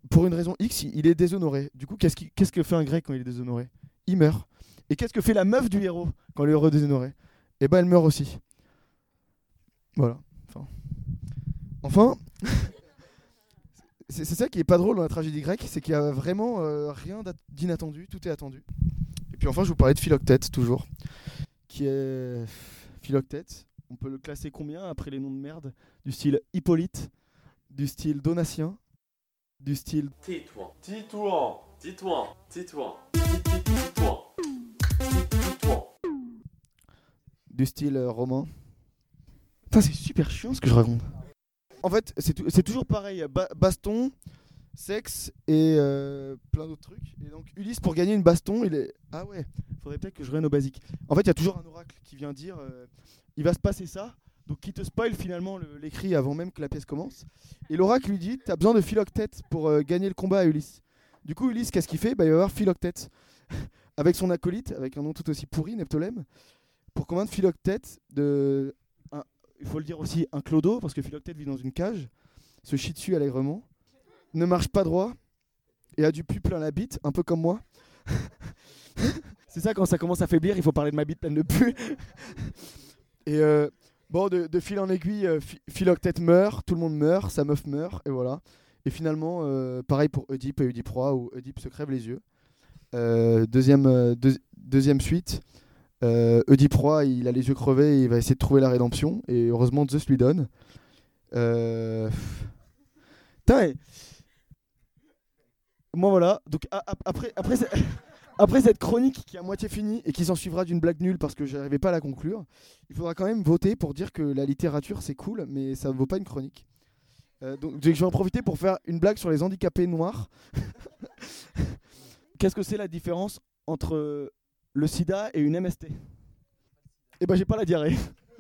Pour une raison X, il est déshonoré. Du coup, qu'est-ce qu'est-ce que fait un grec quand il est déshonoré? Il meurt. Et qu'est-ce que fait la meuf du héros quand le héros est déshonoré Eh ben, elle meurt aussi. Voilà. Enfin c'est ça qui est pas drôle dans la tragédie grecque, c'est qu'il y a vraiment euh, rien d'inattendu, tout est attendu. Et puis enfin, je vous parlais de Philoctète, toujours, qui est Philoctète. on peut le classer combien après les noms de merde? Du style Hippolyte, du style Donatien, du style. Tais-toi. Tais-toi. Tais-toi. Tais-toi. Tais-toi. du style euh, romain. Putain, c'est super chiant ce que je raconte. En fait, c'est tou- c'est toujours pareil. ba- baston, sexe et euh, plein d'autres trucs. Et donc, Ulysse, pour gagner une baston, il est. Ah ouais, faudrait peut-être que je revienne au basique. En fait, il y a toujours un oracle qui vient dire euh, il va se passer ça. Donc, qui te spoil finalement le- l'écrit avant même que la pièce commence. Et l'oracle lui dit T'as besoin de Philoctète pour euh, gagner le combat à Ulysse. Du coup, Ulysse, qu'est-ce qu'il fait? Bah, Il va voir Philoctète avec son acolyte, avec un nom tout aussi pourri, Neptolème, pour convaincre Philoctète de. Il faut le dire aussi, un clodo, parce que Philoctète vit dans une cage, se chie dessus allègrement, ne marche pas droit et a du pu plein la bite, un peu comme moi. C'est ça, quand ça commence à faiblir, il faut parler de ma bite pleine de pu. et euh, bon, de, de fil en aiguille, euh, Phi- Philoctète meurt, tout le monde meurt, sa meuf meurt, et voilà. Et finalement, euh, pareil pour Oedipe et Oedipe où Oedipe se crève les yeux. Euh, deuxième, euh, deux- deuxième suite, euh, il a les yeux crevés, et il va essayer de trouver la rédemption, et heureusement Zeus lui donne. Euh... Moi voilà, donc après, après, ce- après cette chronique qui est à moitié finie et qui s'en suivra d'une blague nulle parce que je n'arrivais pas à la conclure, il faudra quand même voter pour dire que la littérature c'est cool, mais ça ne vaut pas une chronique. Euh, donc je vais en profiter pour faire une blague sur les handicapés noirs. Qu'est-ce que c'est la différence entre le sida et une MST Eh ben j'ai pas la diarrhée.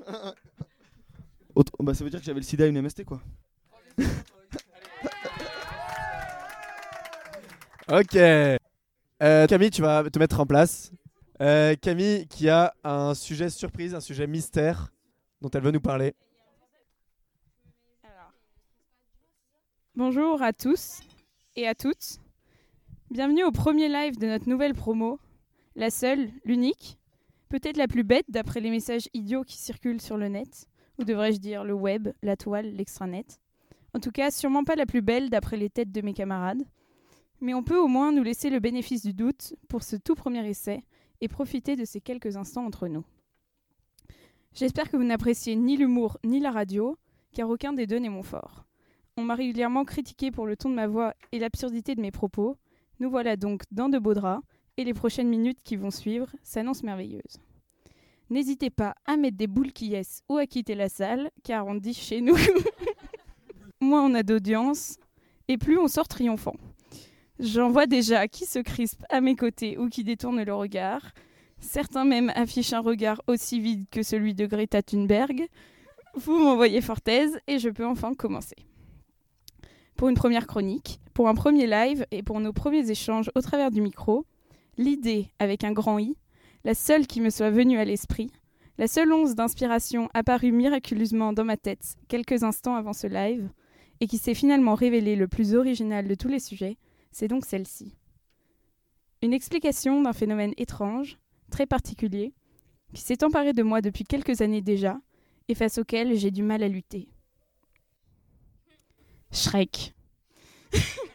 Autre- bah, ça veut dire que j'avais le sida et une MST quoi. Ok. Euh, Camille, tu vas te mettre en place. Euh, Camille qui a un sujet surprise, un sujet mystère dont elle veut nous parler. Bonjour à tous et à toutes. Bienvenue au premier live de notre nouvelle promo. La seule, l'unique, peut-être la plus bête d'après les messages idiots qui circulent sur le net, ou devrais-je dire le web, la toile, l'extranet. En tout cas, sûrement pas la plus belle d'après les têtes de mes camarades. Mais on peut au moins nous laisser le bénéfice du doute pour ce tout premier essai et profiter de ces quelques instants entre nous. J'espère que vous n'appréciez ni l'humour ni la radio, car aucun des deux n'est mon fort. On m'a régulièrement critiqué pour le ton de ma voix et l'absurdité de mes propos. Nous voilà donc dans de beaux draps, et les prochaines minutes qui vont suivre s'annoncent merveilleuses. N'hésitez pas à mettre des boules qui yes ou à quitter la salle, car on dit chez nous, moins on a d'audience, et plus on sort triomphant. J'en vois déjà qui se crispent à mes côtés ou qui détournent le regard. Certains même affichent un regard aussi vide que celui de Greta Thunberg. Vous m'envoyez fort aise et je peux enfin commencer. Pour une première chronique, pour un premier live et pour nos premiers échanges au travers du micro, l'idée avec un grand I, la seule qui me soit venue à l'esprit, la seule once d'inspiration apparue miraculeusement dans ma tête quelques instants avant ce live, et qui s'est finalement révélée le plus original de tous les sujets, c'est donc celle-ci. Une explication d'un phénomène étrange, très particulier, qui s'est emparé de moi depuis quelques années déjà, et face auquel j'ai du mal à lutter. Shrek.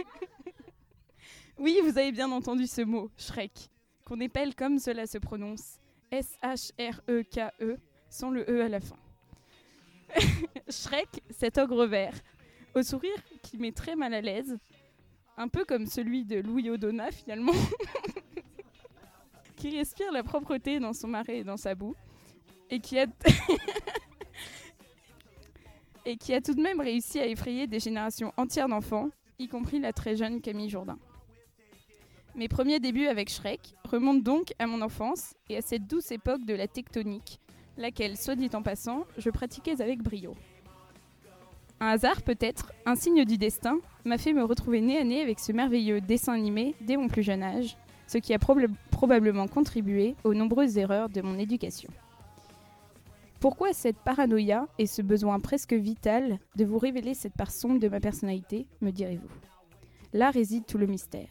oui, vous avez bien entendu ce mot, Shrek, qu'on épelle comme cela se prononce, S-H-R-E-K-E, E, sans le E à la fin. Shrek, cet ogre vert, au sourire qui met très mal à l'aise, un peu comme celui de Louis O'Donnell finalement, qui respire la propreté dans son marais et dans sa boue, et qui a et qui a tout de même réussi à effrayer des générations entières d'enfants, y compris la très jeune Camille Jourdain. Mes premiers débuts avec Shrek remontent donc à mon enfance et à cette douce époque de la tectonique, laquelle, soit dit en passant, je pratiquais avec brio. Un hasard peut-être, un signe du destin, m'a fait me retrouver nez à nez avec ce merveilleux dessin animé dès mon plus jeune âge, ce qui a proba- probablement contribué aux nombreuses erreurs de mon éducation. Pourquoi cette paranoïa et ce besoin presque vital de vous révéler cette part sombre de ma personnalité, me direz-vous? Là réside tout le mystère.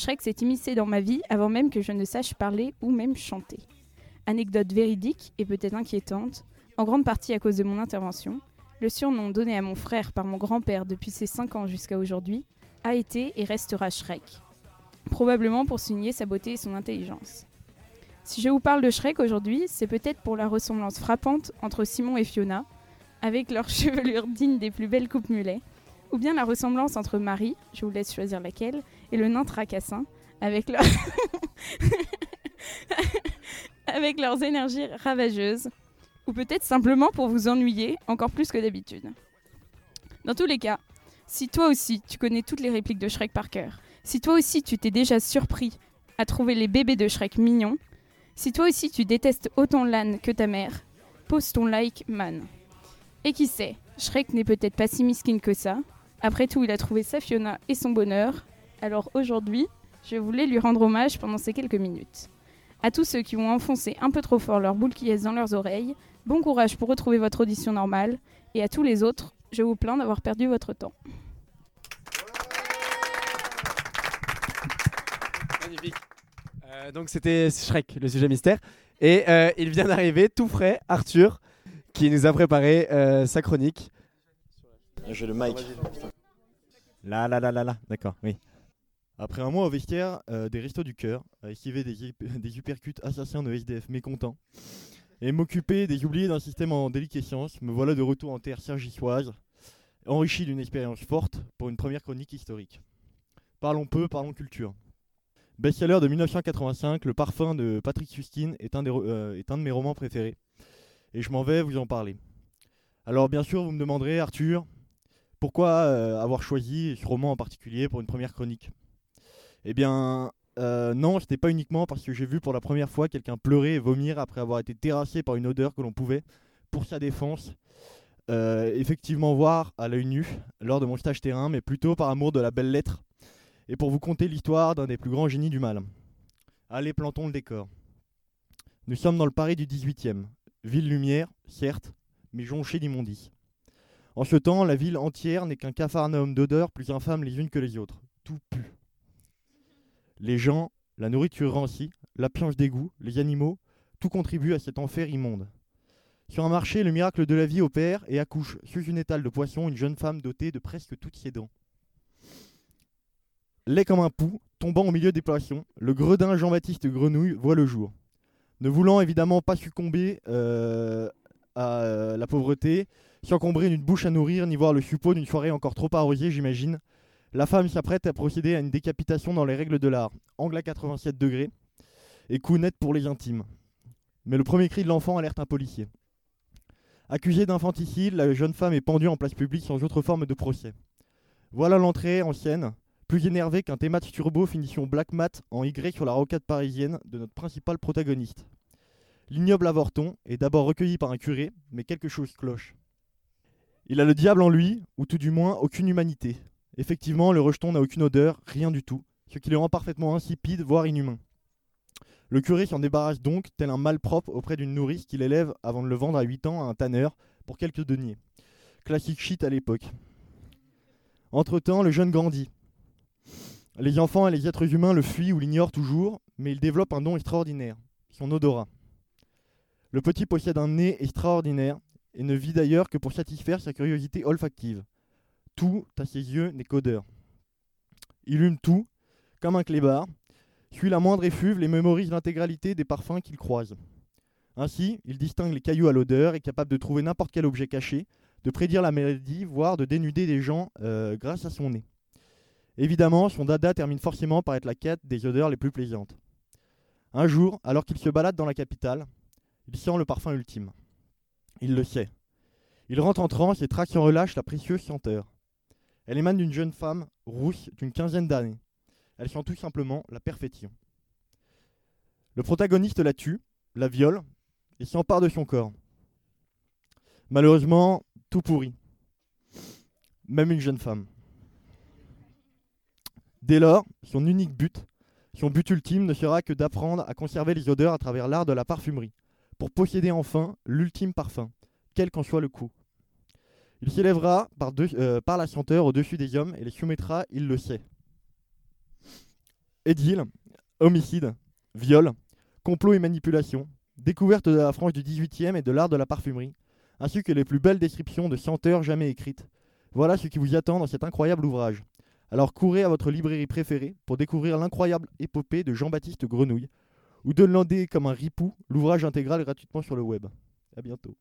Shrek s'est immiscé dans ma vie avant même que je ne sache parler ou même chanter. Anecdote véridique et peut-être inquiétante, en grande partie à cause de mon intervention, le surnom donné à mon frère par mon grand-père depuis ses 5 ans jusqu'à aujourd'hui a été et restera Shrek, probablement pour souligner sa beauté et son intelligence. Si je vous parle de Shrek aujourd'hui, c'est peut-être pour la ressemblance frappante entre Simon et Fiona, avec leur chevelure digne des plus belles coupes mulets, ou bien la ressemblance entre Marie, je vous laisse choisir laquelle, et le nain tracassin, avec avec leurs énergies ravageuses, ou peut-être simplement pour vous ennuyer encore plus que d'habitude. Dans tous les cas, si toi aussi tu connais toutes les répliques de Shrek par cœur, si toi aussi tu t'es déjà surpris à trouver les bébés de Shrek mignons, si toi aussi tu détestes autant l'âne que ta mère, pose ton like man. Et qui sait, Shrek n'est peut-être pas si miskin que ça. Après tout, il a trouvé sa Fiona et son bonheur. Alors aujourd'hui, je voulais lui rendre hommage pendant ces quelques minutes. À tous ceux qui ont enfoncé un peu trop fort leur boule qui est dans leurs oreilles, bon courage pour retrouver votre audition normale. Et à tous les autres, je vous plains d'avoir perdu votre temps. Magnifique. Euh, donc c'était Shrek, le sujet mystère. Et euh, il vient d'arriver tout frais, Arthur, qui nous a préparé euh, sa chronique. J'ai le mic. Là, là, là, là, là, d'accord, oui. Après un mois au vestiaire euh, des Restos du Cœur, à esquiver des, des assassins de SDF mécontents, et m'occuper des oubliés d'un système en déliquescence, me voilà de retour en terre sergissoise, enrichi d'une expérience forte pour une première chronique historique. Parlons peu, parlons culture. Best-seller de 1985, Le Parfum de Patrick Suskin est un, des euh, est un de mes romans préférés, et je m'en vais vous en parler. Alors bien sûr, vous me demanderez, Arthur, pourquoi euh, avoir choisi ce roman en particulier pour une première chronique? Eh bien, euh, non, ce n'est pas uniquement parce que j'ai vu pour la première fois quelqu'un pleurer et vomir après avoir été terrassé par une odeur que l'on pouvait, pour sa défense, euh, effectivement voir à l'œil nu lors de mon stage terrain, mais plutôt par amour de la belle lettre, et pour vous conter l'histoire d'un des plus grands génies du mal. Allez, plantons le décor. Nous sommes dans le Paris du 18e, ville lumière, certes, mais jonchée d'immondices. En ce temps, la ville entière n'est qu'un capharnaüm d'odeurs plus infâmes les unes que les autres. Tout pue. Les gens, la nourriture rancie, l'absence d'égout, les animaux, tout contribue à cet enfer immonde. Sur un marché, le miracle de la vie opère et accouche sous une étale de poisson une jeune femme dotée de presque toutes ses dents. Laid comme un pou, tombant au milieu des poissons, le gredin Jean-Baptiste Grenouille voit le jour. Ne voulant évidemment pas succomber euh, à euh, la pauvreté, s'encombrer d'une bouche à nourrir, ni voir le suppôt d'une soirée encore trop arrosée, j'imagine, la femme s'apprête à procéder à une décapitation dans les règles de l'art, angle à 87 degrés, et coup net pour les intimes. Mais le premier cri de l'enfant alerte un policier. Accusée d'infanticide, la jeune femme est pendue en place publique sans autre forme de procès. Voilà l'entrée en scène, plus énervée qu'un T-Match Turbo finition Black Mat en Y sur la rocade parisienne de notre principal protagoniste. L'ignoble avorton est d'abord recueilli par un curé, mais quelque chose cloche. Il a le diable en lui, ou tout du moins aucune humanité. Effectivement, le rejeton n'a aucune odeur, rien du tout, ce qui le rend parfaitement insipide, voire inhumain. Le curé s'en débarrasse donc, tel un malpropre auprès d'une nourrice qu'il élève avant de le vendre à 8 ans à un tanneur pour quelques deniers. Classique shit à l'époque. Entre-temps, le jeune grandit. Les enfants et les êtres humains le fuient ou l'ignorent toujours, mais il développe un don extraordinaire, son odorat. Le petit possède un nez extraordinaire et ne vit d'ailleurs que pour satisfaire sa curiosité olfactive. Tout, à ses yeux, n'est qu'odeur. Il hume tout, comme un clébard, suit la moindre effluve et mémorise l'intégralité des parfums qu'il croise. Ainsi, il distingue les cailloux à l'odeur, est capable de trouver n'importe quel objet caché, de prédire la maladie, voire de dénuder des gens euh, grâce à son nez. Évidemment, son dada termine forcément par être la quête des odeurs les plus plaisantes. Un jour, alors qu'il se balade dans la capitale, il sent le parfum ultime. Il le sait. Il rentre en transe et traque sans relâche la précieuse senteur. Elle émane d'une jeune femme rousse d'une quinzaine d'années. Elle sent tout simplement la perfection. Le protagoniste la tue, la viole et s'empare de son corps. Malheureusement, tout pourrit. Même une jeune femme. Dès lors, son unique but, son but ultime ne sera que d'apprendre à conserver les odeurs à travers l'art de la parfumerie, pour posséder enfin l'ultime parfum, quel qu'en soit le coup. Il s'élèvera par, euh, la senteur au-dessus des hommes et les soumettra, il le sait. Édile, homicide, viol, complot et manipulation, découverte de la France du 18e et de l'art de la parfumerie, ainsi que les plus belles descriptions de senteurs jamais écrites. Voilà ce qui vous attend dans cet incroyable ouvrage. Alors courez à votre librairie préférée pour découvrir l'incroyable épopée de Jean-Baptiste Grenouille, ou downloader comme un ripou l'ouvrage intégral gratuitement sur le web. À bientôt.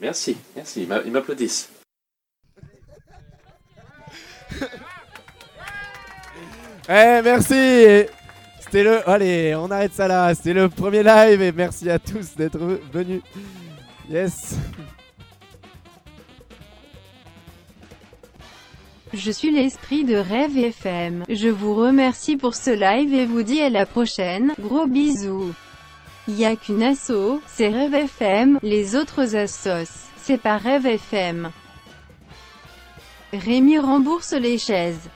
Merci, merci, ils m'applaudissent. Eh, merci C'était le... Allez, on arrête ça là. C'était le premier live et merci à tous d'être venus. Yes Je suis l'esprit de Rêve FM. Je vous remercie pour ce live et vous dis à la prochaine. Gros bisous. Y a qu'une asso, c'est Rêve FM. Les autres assos, c'est pas Rêve FM. Rémi rembourse les chaises.